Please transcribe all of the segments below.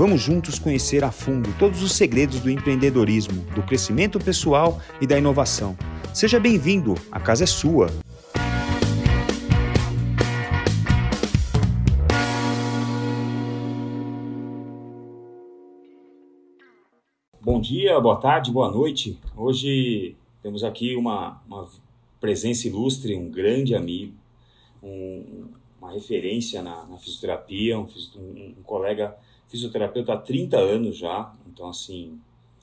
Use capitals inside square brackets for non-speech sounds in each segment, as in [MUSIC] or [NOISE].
Vamos juntos conhecer a fundo todos os segredos do empreendedorismo, do crescimento pessoal e da inovação. Seja bem-vindo, a casa é sua. Bom dia, boa tarde, boa noite. Hoje temos aqui uma, uma presença ilustre, um grande amigo, um, uma referência na, na fisioterapia, um, um, um colega fisioterapeuta há 30 anos já, então assim,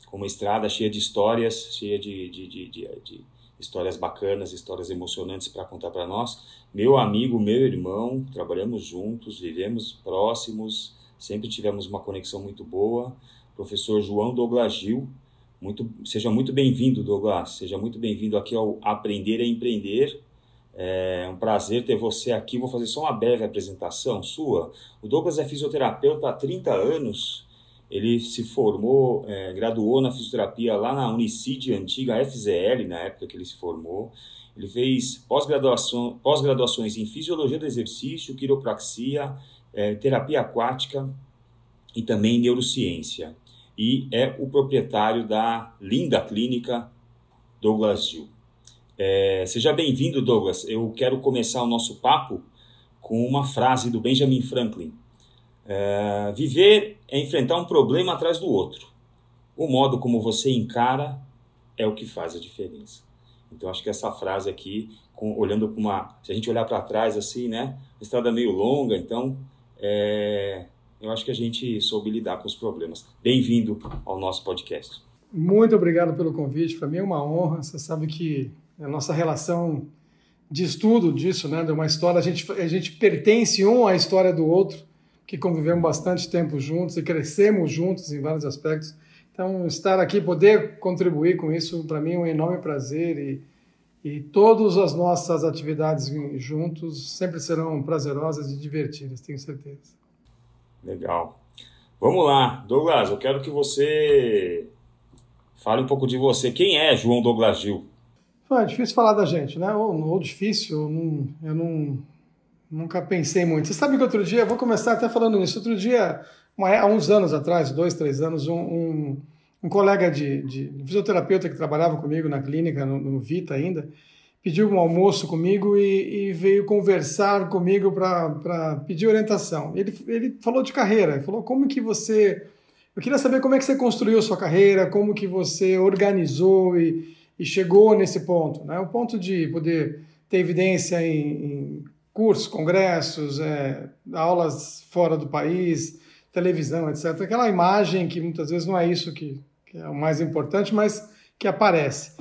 com uma estrada cheia de histórias, cheia de, de, de, de, histórias bacanas, histórias emocionantes para contar para nós. Meu amigo, meu irmão, trabalhamos juntos, vivemos próximos, sempre tivemos uma conexão muito boa. Professor João Douglas Gil, muito, seja muito bem-vindo, Douglas, seja muito bem-vindo aqui ao Aprender a Empreender, é um prazer ter você aqui. Vou fazer só uma breve apresentação sua. O Douglas é fisioterapeuta há 30 anos. Ele se formou, é, graduou na fisioterapia lá na Unicid, antiga FZL, na época que ele se formou. Ele fez pós-graduação, pós-graduações em fisiologia do exercício, quiropraxia, é, terapia aquática e também neurociência. E é o proprietário da linda clínica Douglas Gil. É, seja bem-vindo, Douglas. Eu quero começar o nosso papo com uma frase do Benjamin Franklin. É, viver é enfrentar um problema atrás do outro. O modo como você encara é o que faz a diferença. Então, acho que essa frase aqui, com, olhando para uma. Se a gente olhar para trás assim, né? Uma estrada meio longa, então. É, eu acho que a gente soube lidar com os problemas. Bem-vindo ao nosso podcast. Muito obrigado pelo convite. Para mim é uma honra. Você sabe que a nossa relação de estudo disso, né, de uma história, a gente, a gente pertence um à história do outro, que convivemos bastante tempo juntos e crescemos juntos em vários aspectos. Então, estar aqui, poder contribuir com isso, para mim é um enorme prazer e, e todas as nossas atividades juntos sempre serão prazerosas e divertidas, tenho certeza. Legal. Vamos lá, Douglas, eu quero que você fale um pouco de você. Quem é João Douglas Gil? É difícil falar da gente, né? Ou, ou difícil, eu, não, eu não, nunca pensei muito. Você sabe que outro dia, vou começar até falando nisso, outro dia, uma, há uns anos atrás, dois, três anos, um, um, um colega de, de um fisioterapeuta que trabalhava comigo na clínica, no, no Vita ainda, pediu um almoço comigo e, e veio conversar comigo para pedir orientação. Ele, ele falou de carreira, falou como que você... Eu queria saber como é que você construiu sua carreira, como que você organizou e e chegou nesse ponto, né? o ponto de poder ter evidência em, em cursos, congressos, é, aulas fora do país, televisão, etc. Aquela imagem que muitas vezes não é isso que, que é o mais importante, mas que aparece.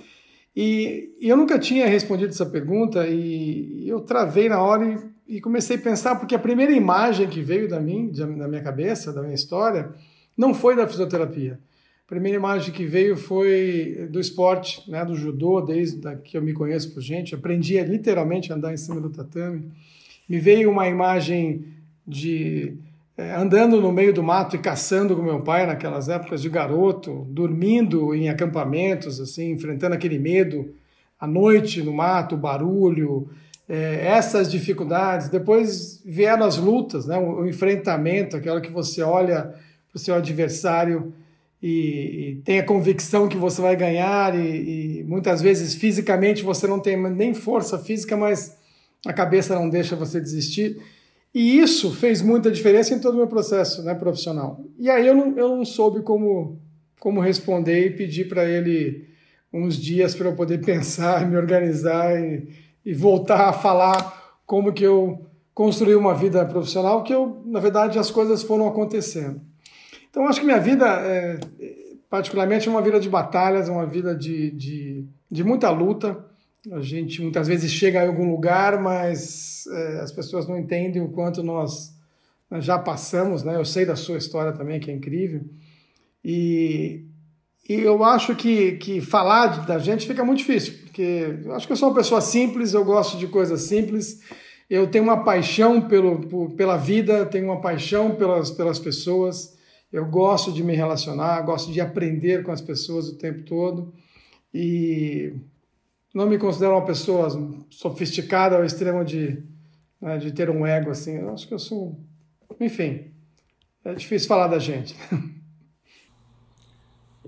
E, e, eu nunca tinha respondido essa pergunta e eu travei na hora e, e, comecei a pensar, porque a primeira imagem que veio da, mim, da minha cabeça, da minha história, não foi da fisioterapia. A primeira imagem que veio foi do esporte, né, do judô, desde que eu me conheço por gente. Aprendi a, literalmente a andar em cima do tatame. Me veio uma imagem de é, andando no meio do mato e caçando com meu pai naquelas épocas de garoto, dormindo em acampamentos, assim, enfrentando aquele medo à noite no mato, o barulho, é, essas dificuldades. Depois vieram as lutas, né, o, o enfrentamento, aquela que você olha para o seu adversário e, e convicção que você vai ganhar e, e, muitas vezes fisicamente você não tem nem força física, mas a cabeça não deixa você desistir. E isso fez muita diferença em todo o meu processo né, profissional. E aí eu não, eu não soube como, como responder e pedi para ele uns dias para eu poder [LAUGHS] pensar, me organizar e, e voltar a falar como que eu construí uma vida profissional, que eu, na verdade, as coisas foram acontecendo. Então, acho que minha vida, é, particularmente, é uma vida de batalhas, é uma vida de, de, de, muita luta. A gente muitas vezes chega em algum lugar, mas é, as pessoas não entendem o quanto nós, nós já passamos. Né? Eu sei da sua história também, que é incrível. E, e eu acho que, que falar da gente fica muito difícil, porque eu acho que eu sou uma pessoa simples, eu gosto de coisas simples, eu tenho uma paixão pelo, por, pela vida, tenho uma paixão pelas, pelas pessoas, eu gosto de me relacionar, gosto de aprender com as pessoas o tempo todo e não me considero uma pessoa sofisticada ao extremo de, né, de ter um ego assim. Eu acho que eu sou. Enfim, é difícil falar da gente. [LAUGHS]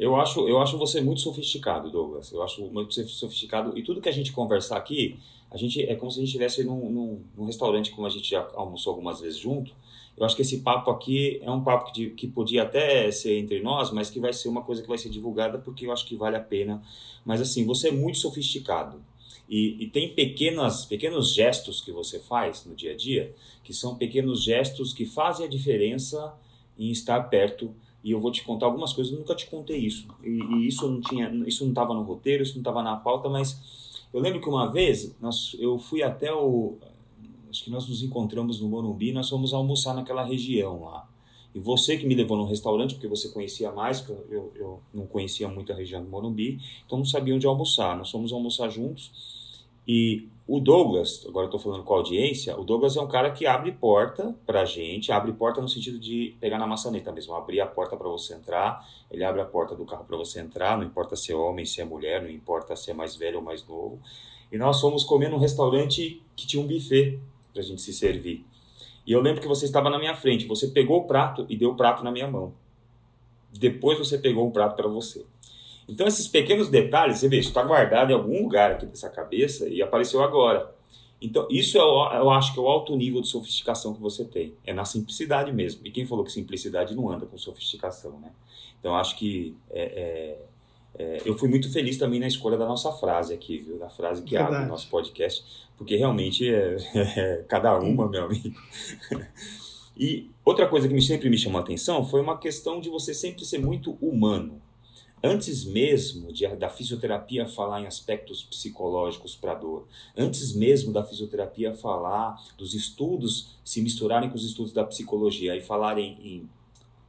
Eu acho, eu acho você muito sofisticado, Douglas. Eu acho muito sofisticado. E tudo que a gente conversar aqui, a gente é como se a gente estivesse num, num, num, restaurante, como a gente já almoçou algumas vezes junto. Eu acho que esse papo aqui é um papo que, que podia até ser entre nós, mas que vai ser uma coisa que vai ser divulgada porque eu acho que vale a pena. Mas assim, você é muito sofisticado. E, e, tem pequenas, pequenos gestos que você faz no dia a dia, que são pequenos gestos que fazem a diferença em estar perto e eu vou te contar algumas coisas, eu nunca te contei isso. E, e isso não tinha, isso não estava no roteiro, isso não estava na pauta, mas eu lembro que uma vez nós, eu fui até o que nós nos encontramos no Morumbi, nós fomos almoçar naquela região lá. E você que me levou no restaurante, porque você conhecia mais, porque eu, eu não conhecia muito a região do Morumbi, então não sabia onde almoçar. Nós fomos almoçar juntos e o Douglas, agora eu estou falando com a audiência, o Douglas é um cara que abre porta para a gente, abre porta no sentido de pegar na maçaneta mesmo, abrir a porta para você entrar, ele abre a porta do carro para você entrar, não importa se é homem, se é mulher, não importa se é mais velho ou mais novo. E nós fomos comer num restaurante que tinha um buffet para a gente se servir. E eu lembro que você estava na minha frente, você pegou o prato e deu o prato na minha mão. Depois você pegou o prato para você. Então, esses pequenos detalhes, você vê, isso está guardado em algum lugar aqui dessa cabeça e apareceu agora. Então, isso eu, eu acho que é o alto nível de sofisticação que você tem. É na simplicidade mesmo. E quem falou que simplicidade não anda com sofisticação, né? Então, acho que é, é, é, eu fui muito feliz também na escolha da nossa frase aqui, viu? Da frase que Verdade. abre o nosso podcast, porque realmente é, [LAUGHS] é cada uma, meu amigo. [LAUGHS] e outra coisa que me, sempre me chamou a atenção foi uma questão de você sempre ser muito humano. Antes mesmo de, da fisioterapia falar em aspectos psicológicos para dor, antes mesmo da fisioterapia falar dos estudos se misturarem com os estudos da psicologia e falarem em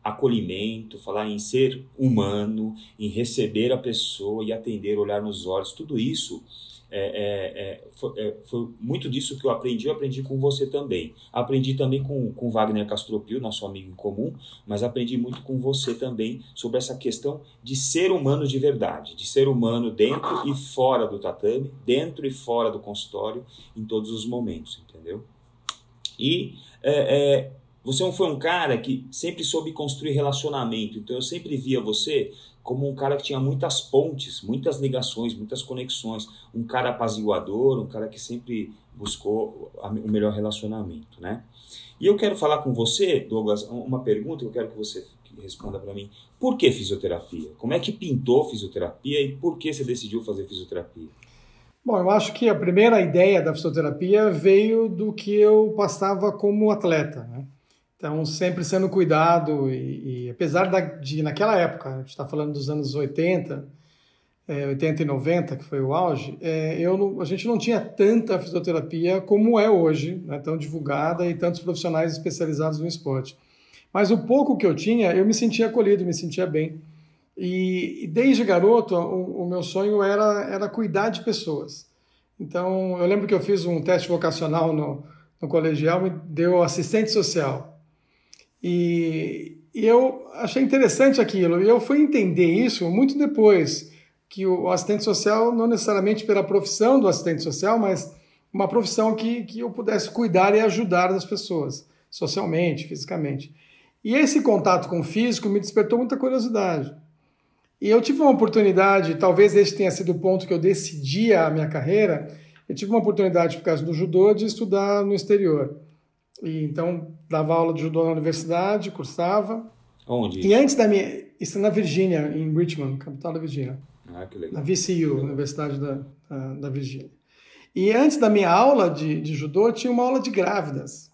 acolhimento, falar em ser humano, em receber a pessoa e atender, olhar nos olhos, tudo isso é, é, é, foi, é, foi, muito disso que eu aprendi, eu aprendi com você também. Aprendi também com, com Wagner Castropio, nosso amigo em comum, mas aprendi muito com você também sobre essa questão de ser humano de verdade, de ser humano dentro e fora do tatame, dentro e fora do consultório, em todos os momentos, entendeu? E é, é, você foi um cara que sempre soube construir relacionamento, então eu sempre via você como um cara que tinha muitas pontes, muitas ligações, muitas conexões, um cara apaziguador, um cara que sempre buscou o melhor relacionamento, né? E eu quero falar com você, Douglas, uma pergunta que eu quero que você responda para mim. Por que fisioterapia? Como é que pintou fisioterapia e por que você decidiu fazer fisioterapia? Bom, eu acho que a primeira ideia da fisioterapia veio do que eu passava como atleta, né? Então, sempre sendo cuidado, e, e apesar da, de, naquela época, a gente está falando dos anos 80, é, 80 e 90, que foi o auge, é, eu a gente não tinha tanta fisioterapia como é hoje, né, tão divulgada e tantos profissionais especializados no esporte. Mas o pouco que eu tinha, eu me sentia acolhido, me sentia bem. E, e desde garoto, o, o, meu sonho era, era cuidar de pessoas. Então, eu lembro que eu fiz um teste vocacional no, no colegial, me deu assistente social. E, eu achei interessante aquilo. E eu fui entender isso muito depois, que o assistente social, não necessariamente pela profissão do assistente social, mas uma profissão que, que eu pudesse cuidar e ajudar as pessoas, socialmente, fisicamente. E esse contato com o físico me despertou muita curiosidade. E eu tive uma oportunidade, talvez esse tenha sido o ponto que eu decidi a minha carreira, eu tive uma oportunidade, por causa do judô, de estudar no exterior. E então dava aula de judô na universidade, cursava. Onde? E antes da minha. Isso é na Virgínia, em Richmond, capital da Virgínia. Ah, que legal. Na VCU, Universidade da, da, da Virgínia. E antes da minha aula de, de judô, tinha uma aula de grávidas.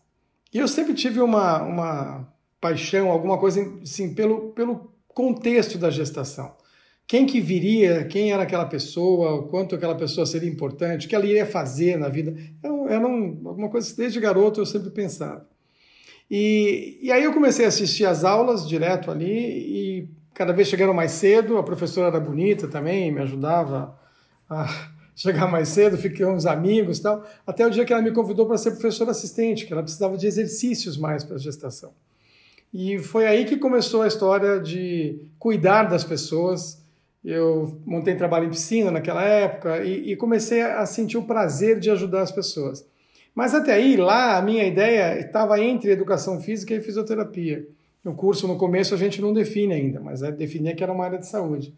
E eu sempre tive uma, uma paixão, alguma coisa assim, pelo, pelo contexto da gestação quem que viria, quem era aquela pessoa, quanto aquela pessoa seria importante, o que ela iria fazer na vida. Era um, alguma coisa que desde garoto eu sempre pensava. E, e aí eu comecei a assistir as aulas direto ali e cada vez chegando mais cedo, a professora era bonita também, me ajudava a [LAUGHS] chegar mais cedo, ficamos amigos tal, até o dia que ela me convidou para ser professora assistente, que ela precisava de exercícios mais para a gestação. E foi aí que começou a história de cuidar das pessoas. Eu montei trabalho em piscina naquela época e, e comecei a sentir o prazer de ajudar as pessoas. Mas até aí, lá, a minha ideia estava entre educação física e fisioterapia. No curso, no começo, a gente não define ainda, mas é definia que era uma área de saúde.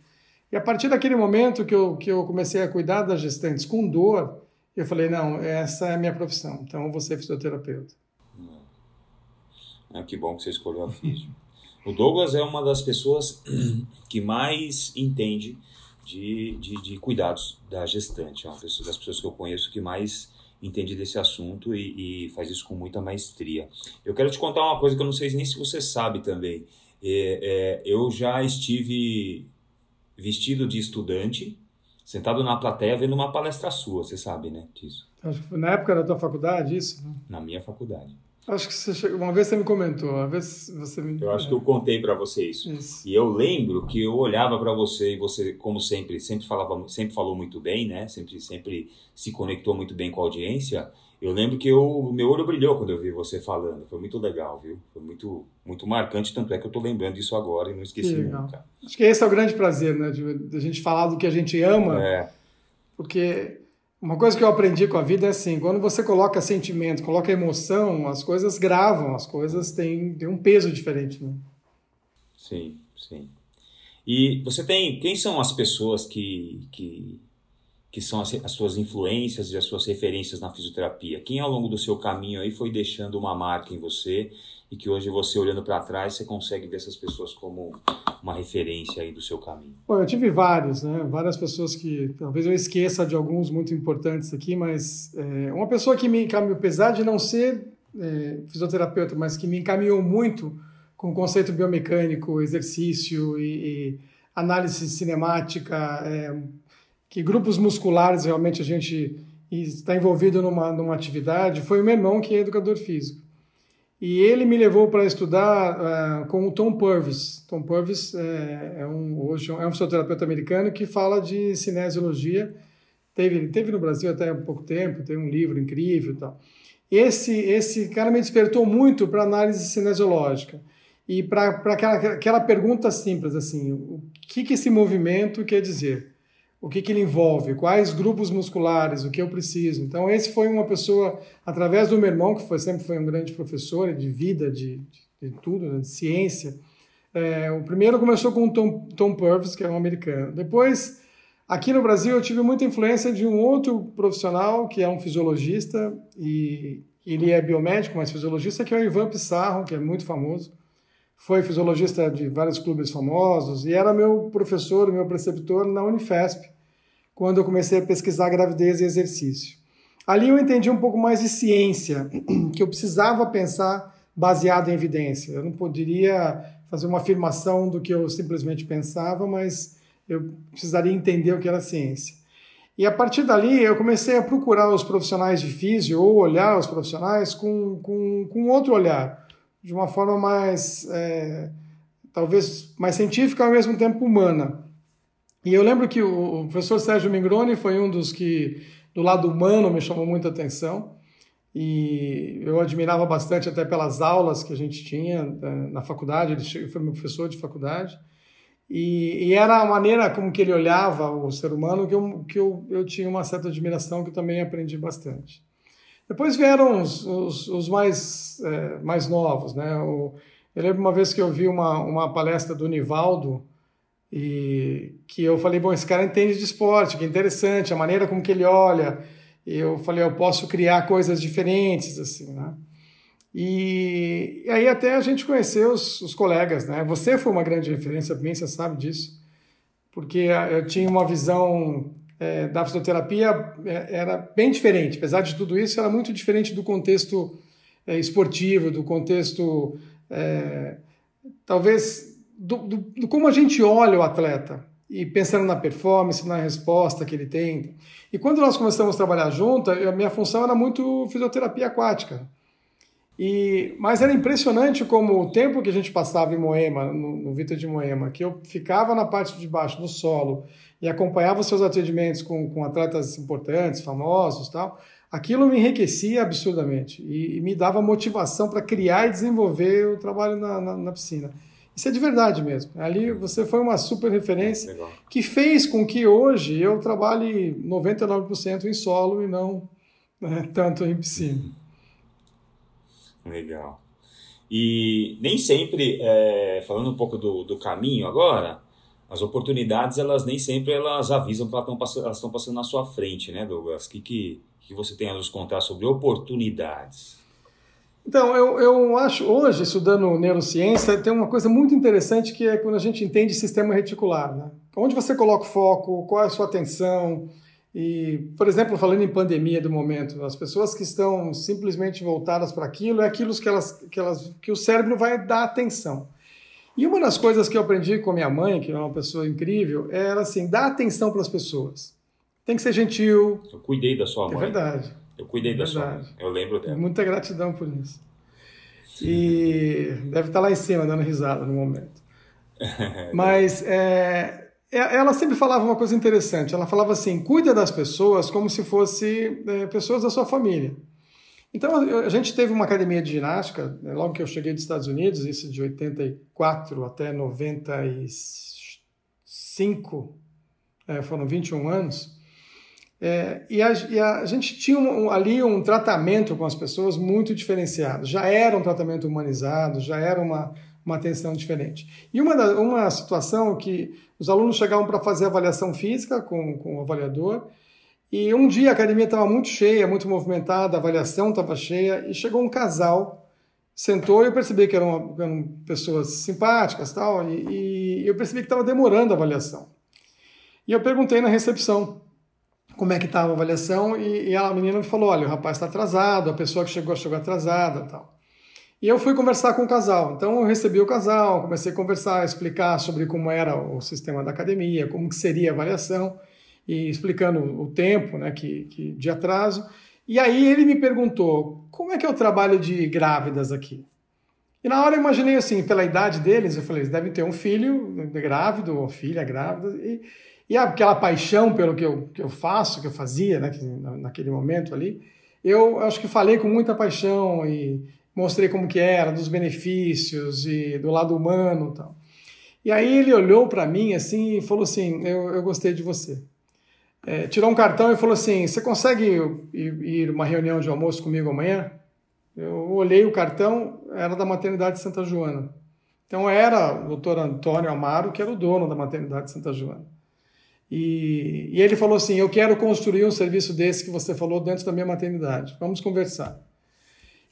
E a partir daquele momento que eu, que eu comecei a cuidar das gestantes com dor, eu falei, não, essa é a minha profissão, então eu vou ser fisioterapeuta. Ah, que bom que você escolheu a física. O Douglas é uma das pessoas [CLEARS THROAT] que mais entende de, de, de cuidados da gestante. É uma das pessoas que eu conheço que mais entende desse assunto e, e, faz isso com muita maestria. Eu quero te contar uma coisa que eu não sei nem se você sabe também. É, é, eu já estive vestido de estudante, sentado na plateia vendo uma palestra sua, você sabe, né, disso? Acho que foi na época da tua faculdade, isso? Né? Na minha faculdade. Acho que você, uma vez você me comentou, uma vez você me... Eu acho que eu contei para você isso. isso. E eu lembro que eu olhava para você e você, como sempre, sempre falava, sempre falou muito bem, né? Sempre, sempre se conectou muito bem com a audiência. Eu lembro que o meu olho brilhou quando eu vi você falando. Foi muito legal, viu? Foi muito, muito marcante, tanto é que eu estou lembrando disso agora e não esqueci nunca. Acho que esse é o grande prazer, né? De, de a gente falar do que a gente ama. É. Porque uma coisa que eu aprendi com a vida é assim: quando você coloca sentimento, coloca emoção, as coisas gravam, as coisas têm, têm um peso diferente. Né? Sim, sim. E você tem. Quem são as pessoas que, que, que são as, as suas influências e as suas referências na fisioterapia? Quem ao longo do seu caminho aí foi deixando uma marca em você e que hoje você olhando para trás você consegue ver essas pessoas como uma referência aí do seu caminho? Bom, eu tive vários, né? Várias pessoas que talvez eu esqueça de alguns muito importantes aqui, mas é, uma pessoa que me encaminhou, apesar de não ser é, fisioterapeuta, mas que me encaminhou muito com o conceito biomecânico, exercício e, e análise cinemática, é, que grupos musculares realmente a gente está envolvido numa, numa atividade, foi o meu irmão que é educador físico. E ele me levou para estudar uh, com o Tom Purvis. Tom Purvis é, é, um, hoje é um fisioterapeuta americano que fala de cinesiologia. Teve, teve no Brasil até há pouco tempo, tem um livro incrível e tal. Esse, esse cara me despertou muito para análise cinesiológica e para aquela, aquela pergunta simples assim, o que, que esse movimento quer dizer? O que, que ele envolve, quais grupos musculares, o que eu preciso. Então, esse foi uma pessoa, através do meu irmão, que foi, sempre foi um grande professor de vida, de, de, de tudo, né, de ciência. É, o primeiro começou com o Tom, Tom Purvis, que é um americano. Depois, aqui no Brasil, eu tive muita influência de um outro profissional, que é um fisiologista, e ele é biomédico, mas fisiologista, que é o Ivan Pissarro, que é muito famoso foi fisiologista de vários clubes famosos e era meu professor, meu preceptor na Unifesp, quando eu comecei a pesquisar gravidez e exercício. Ali eu entendi um pouco mais de ciência, [CLEARS THROAT] que eu precisava pensar baseado em evidência. Eu não poderia fazer uma afirmação do que eu simplesmente pensava, mas eu precisaria entender o que era ciência. E a partir dali eu comecei a procurar os profissionais de físio ou olhar os profissionais com, com, com outro olhar de uma forma mais, é, talvez, mais científica ao mesmo tempo humana. E eu lembro que o, professor Sérgio Mingroni foi um dos que, do lado humano, me chamou muita atenção. E eu admirava bastante até pelas aulas que a gente tinha é, na faculdade, ele foi meu professor de faculdade. E, e, era a maneira como que ele olhava o ser humano que, eu, que eu, eu tinha uma certa admiração que eu também aprendi bastante. Depois vieram os, os, os mais, é, mais novos. Né? O, eu lembro uma vez que eu vi uma, uma palestra do Nivaldo e que eu falei, bom, esse cara entende de esporte, que interessante, a maneira como que ele olha. E eu falei, eu posso criar coisas diferentes, assim, né? E, e aí até a gente conheceu os, os colegas, né? Você foi uma grande referência mim, você sabe disso, porque eu tinha uma visão é, da fisioterapia é, era bem diferente. Apesar de tudo isso, era muito diferente do contexto é, esportivo, do contexto, é, talvez, do, do, do, como a gente olha o atleta e pensando na performance, na resposta que ele tem. E quando nós começamos a trabalhar junto, a minha função era muito fisioterapia aquática. E, mas era impressionante como o tempo que a gente passava em Moema, no, no de Moema, que eu ficava na parte de baixo do solo e acompanhava os seus atendimentos com, com atletas importantes, famosos tal, aquilo me enriquecia absurdamente e, e me dava motivação para criar e desenvolver o trabalho na, na, na, piscina. Isso é de verdade mesmo. Ali você foi uma super referência Legal. que fez com que hoje eu trabalhe 99% em solo e não né, tanto em piscina. Legal. E nem sempre, é, falando um pouco do, do caminho agora, as oportunidades elas nem sempre elas avisam que elas estão passando, na sua frente, né, Douglas? O que, que, que você tem a nos contar sobre oportunidades? Então, eu, eu acho, hoje, estudando neurociência, tem uma coisa muito interessante que é quando a gente entende sistema reticular. Né? Onde você coloca o foco, qual é a sua atenção, e, por exemplo, falando em pandemia do momento, as pessoas que estão simplesmente voltadas para aquilo, é aquilo que, elas, que, elas, que o cérebro vai dar atenção. E uma das coisas que eu aprendi com a minha mãe, que é uma pessoa incrível, era assim, dar atenção para as pessoas. Tem que ser gentil. Eu cuidei da sua é mãe. É verdade. Eu cuidei é da sua mãe. Eu lembro dela. Muita gratidão por isso. E deve estar lá em cima, dando risada no momento. [LAUGHS] Mas é, é, ela sempre falava uma coisa interessante. Ela falava assim: cuida das pessoas como se fossem é, pessoas da sua família. Então, a gente teve uma academia de ginástica, né, logo que eu cheguei dos Estados Unidos, isso de 84 até 95, é, foram 21 anos. É, e, a, e, a, gente tinha um, ali um tratamento com as pessoas muito diferenciado. Já era um tratamento humanizado, já era uma, uma atenção diferente. E uma, uma situação que os alunos chegavam para fazer avaliação física com, com o avaliador, e um dia a academia estava muito cheia, muito movimentada, a avaliação estava cheia, e chegou um casal, sentou e eu percebi que eram, eram pessoas simpáticas tal, e, e eu percebi que estava demorando a avaliação. E eu perguntei na recepção como é que estava a avaliação, e, e a menina me falou, olha, o rapaz está atrasado, a pessoa que chegou chegou atrasada tal. E eu fui conversar com o casal. Então eu recebi o casal, comecei a conversar, explicar sobre como era o sistema da academia, como que seria a avaliação e explicando o tempo, né, que, que de atraso. E aí ele me perguntou: "Como é que é o trabalho de grávidas aqui?" E na hora eu imaginei assim, pela idade deles, eu falei, eles devem ter um filho grávido ou filha grávida e e aquela paixão pelo que eu, que eu faço, que eu fazia né, naquele momento ali, eu acho que falei com muita paixão e mostrei como que era, dos benefícios e do lado humano e tal. E aí ele olhou para mim assim e falou assim, eu, eu gostei de você. É, tirou um cartão e falou assim, você consegue ir, ir uma reunião de almoço comigo amanhã? Eu olhei o cartão, era da maternidade de Santa Joana. Então era o doutor Antônio Amaro, que era o dono da maternidade de Santa Joana. E, e ele falou assim: Eu quero construir um serviço desse que você falou dentro da minha maternidade. Vamos conversar.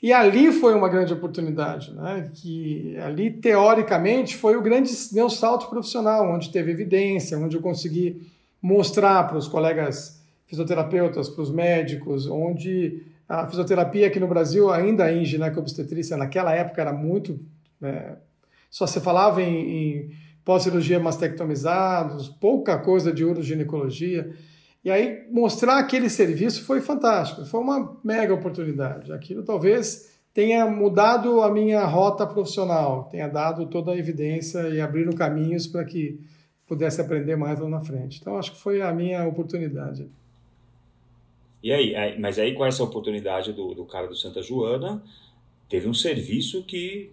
E ali foi uma grande oportunidade, né? que ali, teoricamente, foi o grande meu salto profissional, onde teve evidência, onde eu consegui mostrar para os colegas fisioterapeutas, para os médicos, onde a fisioterapia aqui no Brasil, ainda em gineco-obstetrícia, naquela época era muito... É, só se falava em, em pós-cirurgia mastectomizados, pouca coisa de uroginecologia. E aí mostrar aquele serviço foi fantástico, foi uma mega oportunidade. Aquilo talvez tenha mudado a minha rota profissional, tenha dado toda a evidência e abrindo caminhos para que pudesse aprender mais lá na frente. Então acho que foi a minha oportunidade. E aí, mas aí com essa oportunidade do, do cara do Santa Joana, teve um serviço que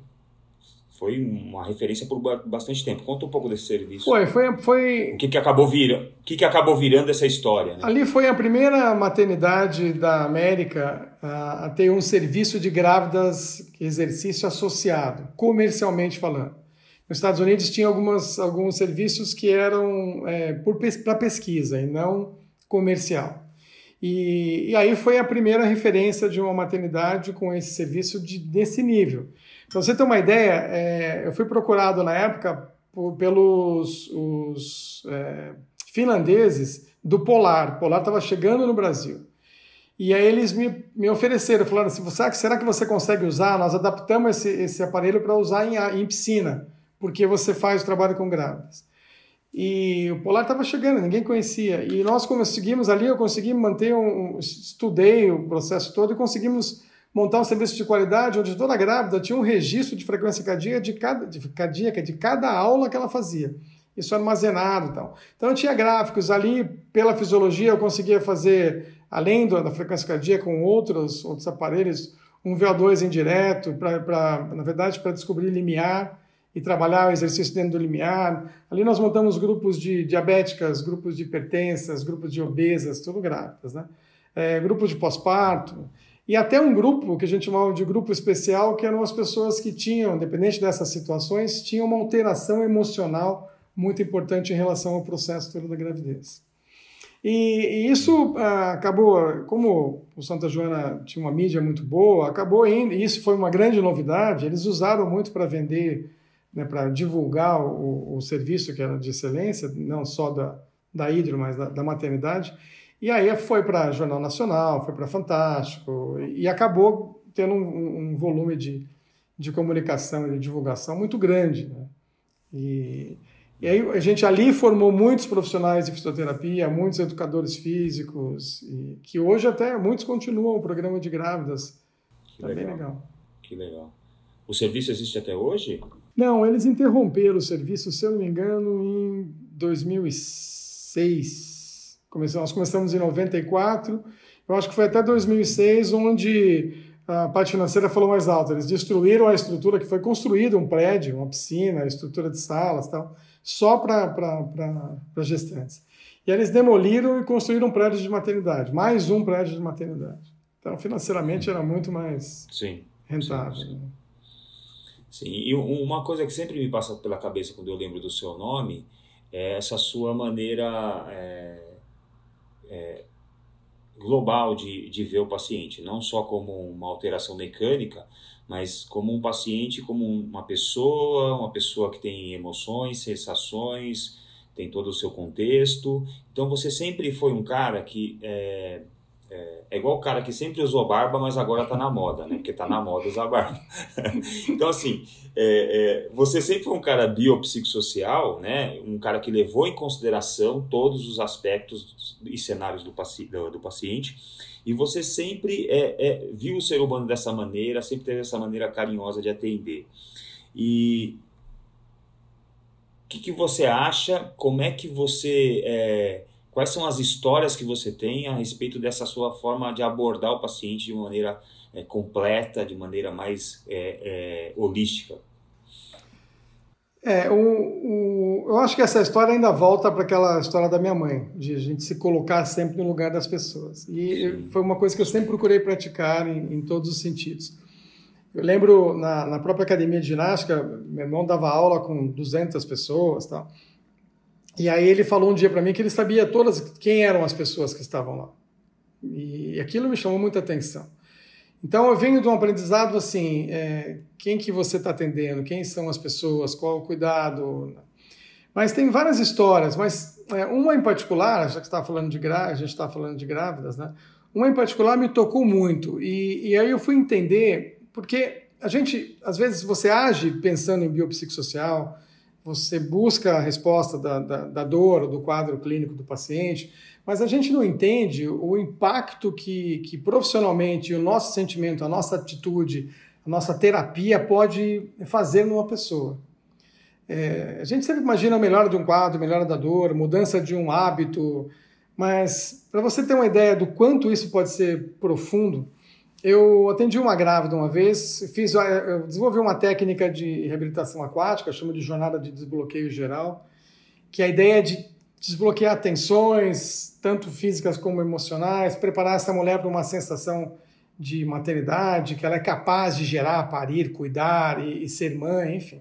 foi uma referência por bastante tempo. Conta um pouco desse serviço. Foi, foi, foi. O que, que acabou virando? O que, que acabou virando essa história? Né? Ali foi a primeira maternidade da América a, a ter um serviço de grávidas exercício associado, comercialmente falando. Nos Estados Unidos tinha algumas, alguns serviços que eram é, para pesquisa e não comercial. E, e, aí foi a primeira referência de uma maternidade com esse serviço de, desse nível. Para você ter uma ideia, é, eu fui procurado na época por, pelos os, é, finlandeses do Polar. O Polar estava chegando no Brasil. E aí eles me, me ofereceram, falaram assim, será que você consegue usar? Nós adaptamos esse, esse aparelho para usar em, em piscina, porque você faz o trabalho com grávidas. E o Polar estava chegando, ninguém conhecia. E nós conseguimos ali, eu consegui manter um, estudei o processo todo e conseguimos montar um serviço de qualidade onde toda grávida tinha um registro de frequência cardíaca de cada, de, cardíaca de cada aula que ela fazia. Isso armazenado então. Então eu tinha gráficos ali, pela fisiologia eu conseguia fazer, além da frequência cardíaca, com outros, outros aparelhos, um VO2 indireto, pra, na verdade, para descobrir limiar e trabalhar o exercício dentro do limiar. Ali nós montamos grupos de diabéticas, grupos de hipertensas, grupos de obesas, tudo grávidas, né? É, grupos de pós-parto e até um grupo que a gente chamava de grupo especial, que eram as pessoas que tinham, independente dessas situações, tinham uma alteração emocional muito importante em relação ao processo todo da gravidez. E, e isso ah, acabou, como o Santa Joana tinha uma mídia muito boa, acabou indo, e isso foi uma grande novidade, eles usaram muito para vender, né, para divulgar o, o, serviço que era de excelência, não só da, da hidro, mas da, da maternidade, e aí foi para Jornal Nacional, foi para Fantástico, e, acabou tendo um, um, volume de, de comunicação e de divulgação muito grande. Né? E, e aí a gente ali formou muitos profissionais de fisioterapia, muitos educadores físicos, e, que hoje até muitos continuam o programa de grávidas. Que tá legal. legal. Que legal. O serviço existe até hoje? Não, eles interromperam o serviço, se eu não me engano, em 2006 Começamos, nós começamos em 94, eu acho que foi até 2006, onde a parte financeira falou mais alto. Eles destruíram a estrutura que foi construída, um prédio, uma piscina, estrutura de salas tal, só para gestantes. E eles demoliram e construíram um prédio de maternidade, mais um prédio de maternidade. Então, financeiramente, era muito mais sim, rentável. Sim, sim. Sim, e uma coisa que sempre me passa pela cabeça quando eu lembro do seu nome é essa sua maneira... É é, global de, de ver o paciente, não só como uma alteração mecânica, mas como um paciente, como uma pessoa, uma pessoa que tem emoções, sensações, tem todo o seu contexto. Então você sempre foi um cara que é, é, é, igual o cara que sempre usou barba, mas agora tá na moda, né? Porque tá na moda usar barba. [LAUGHS] então, assim, é, é, você sempre foi um cara biopsicossocial, né? Um cara que levou em consideração todos os aspectos e cenários do, paci do, do paciente. E você sempre é, é, viu o ser humano dessa maneira, sempre teve essa maneira carinhosa de atender. E o que, que você acha? Como é que você Quais são as histórias que você tem a respeito dessa sua forma de abordar o paciente de maneira é, completa, de maneira mais é, é, holística? É, o, o, eu acho que essa história ainda volta para aquela história da minha mãe, de a gente se colocar sempre no lugar das pessoas. E Sim. foi uma coisa que eu sempre procurei praticar em, em todos os sentidos. Eu lembro na, na, própria academia de ginástica, meu irmão dava aula com 200 pessoas, tal. E aí ele falou um dia para mim que ele sabia todas quem eram as pessoas que estavam lá. E aquilo me chamou muita atenção. Então eu venho de um aprendizado assim, é, quem que você está atendendo, quem são as pessoas, qual o cuidado. Mas tem várias histórias, mas é, uma em particular, já que está falando de a gente está falando de grávidas, né? Uma em particular me tocou muito e, e aí eu fui entender porque a gente às vezes você age pensando em biopsicossocial, você busca a resposta da, da, da dor, do quadro clínico do paciente, mas a gente não entende o impacto que, que profissionalmente o nosso sentimento, a nossa atitude, a nossa terapia pode fazer numa pessoa. É, a gente sempre imagina a melhora de um quadro, melhora da dor, mudança de um hábito, mas para você ter uma ideia do quanto isso pode ser profundo, eu atendi uma grávida uma vez, fiz, eu desenvolvi uma técnica de reabilitação aquática, chamo de jornada de desbloqueio geral, que a ideia é de desbloquear tensões, tanto físicas como emocionais, preparar essa mulher para uma sensação de maternidade, que ela é capaz de gerar, parir, cuidar e, e ser mãe, enfim.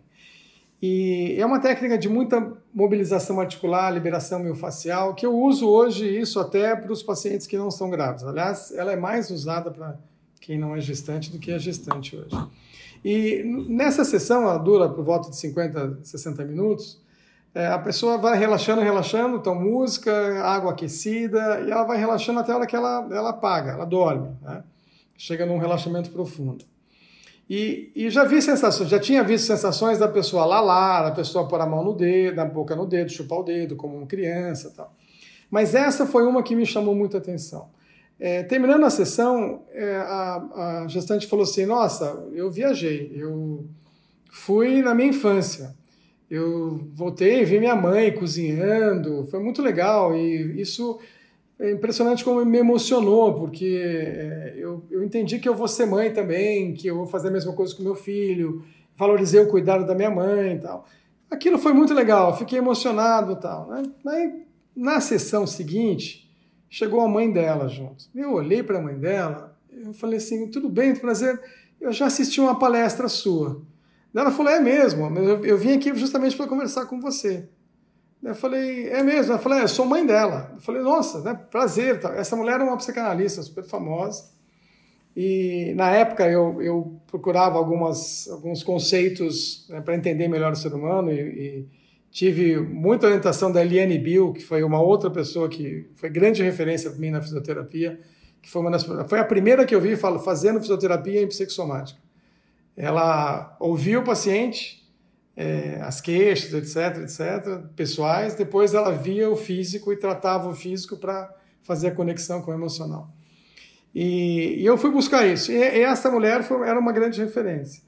E é uma técnica de muita mobilização articular, liberação miofascial, que eu uso hoje isso até para os pacientes que não são grávidos. Aliás, ela é mais usada para quem não é gestante do que é gestante hoje. E nessa sessão, ela dura por volta de 50, 60 minutos, é, a pessoa vai relaxando, relaxando, então música, água aquecida, e ela vai relaxando até a hora que ela, ela apaga, ela dorme, né? chega num relaxamento profundo. E, e, já vi sensações, já tinha visto sensações da pessoa lalar, a pessoa pôr a mão no dedo, na boca no dedo, chupar o dedo, como uma criança tal. Mas essa foi uma que me chamou muita atenção. É, terminando a sessão, é, a, a gestante falou assim: Nossa, eu viajei, eu fui na minha infância. Eu voltei, vi minha mãe cozinhando, foi muito legal e isso é impressionante como me emocionou, porque é, eu, eu entendi que eu vou ser mãe também, que eu vou fazer a mesma coisa com meu filho, valorizei o cuidado da minha mãe e tal. Aquilo foi muito legal, fiquei emocionado e tal. Né? Mas na sessão seguinte, chegou a mãe dela junto. Eu olhei para a mãe dela, eu falei assim, tudo bem, prazer, eu já assisti uma palestra sua. Ela falou, é mesmo, eu, eu vim aqui justamente para conversar com você. Eu falei, é mesmo? Ela falou, é, eu sou mãe dela. Eu falei, nossa, né, prazer. Essa mulher é uma psicanalista super famosa. E na época eu, eu procurava algumas, alguns conceitos né, para entender melhor o ser humano e, e, tive muita orientação da Eliane Bill, que foi uma outra pessoa que foi grande referência para mim na fisioterapia, que foi, uma das, foi a primeira que eu vi fazendo fisioterapia em psicossomática. Ela ouvia o paciente, é, as queixas, etc, etc, pessoais, depois ela via o físico e tratava o físico para fazer a conexão com o emocional. E, e eu fui buscar isso. E, e essa mulher foi, era uma grande referência.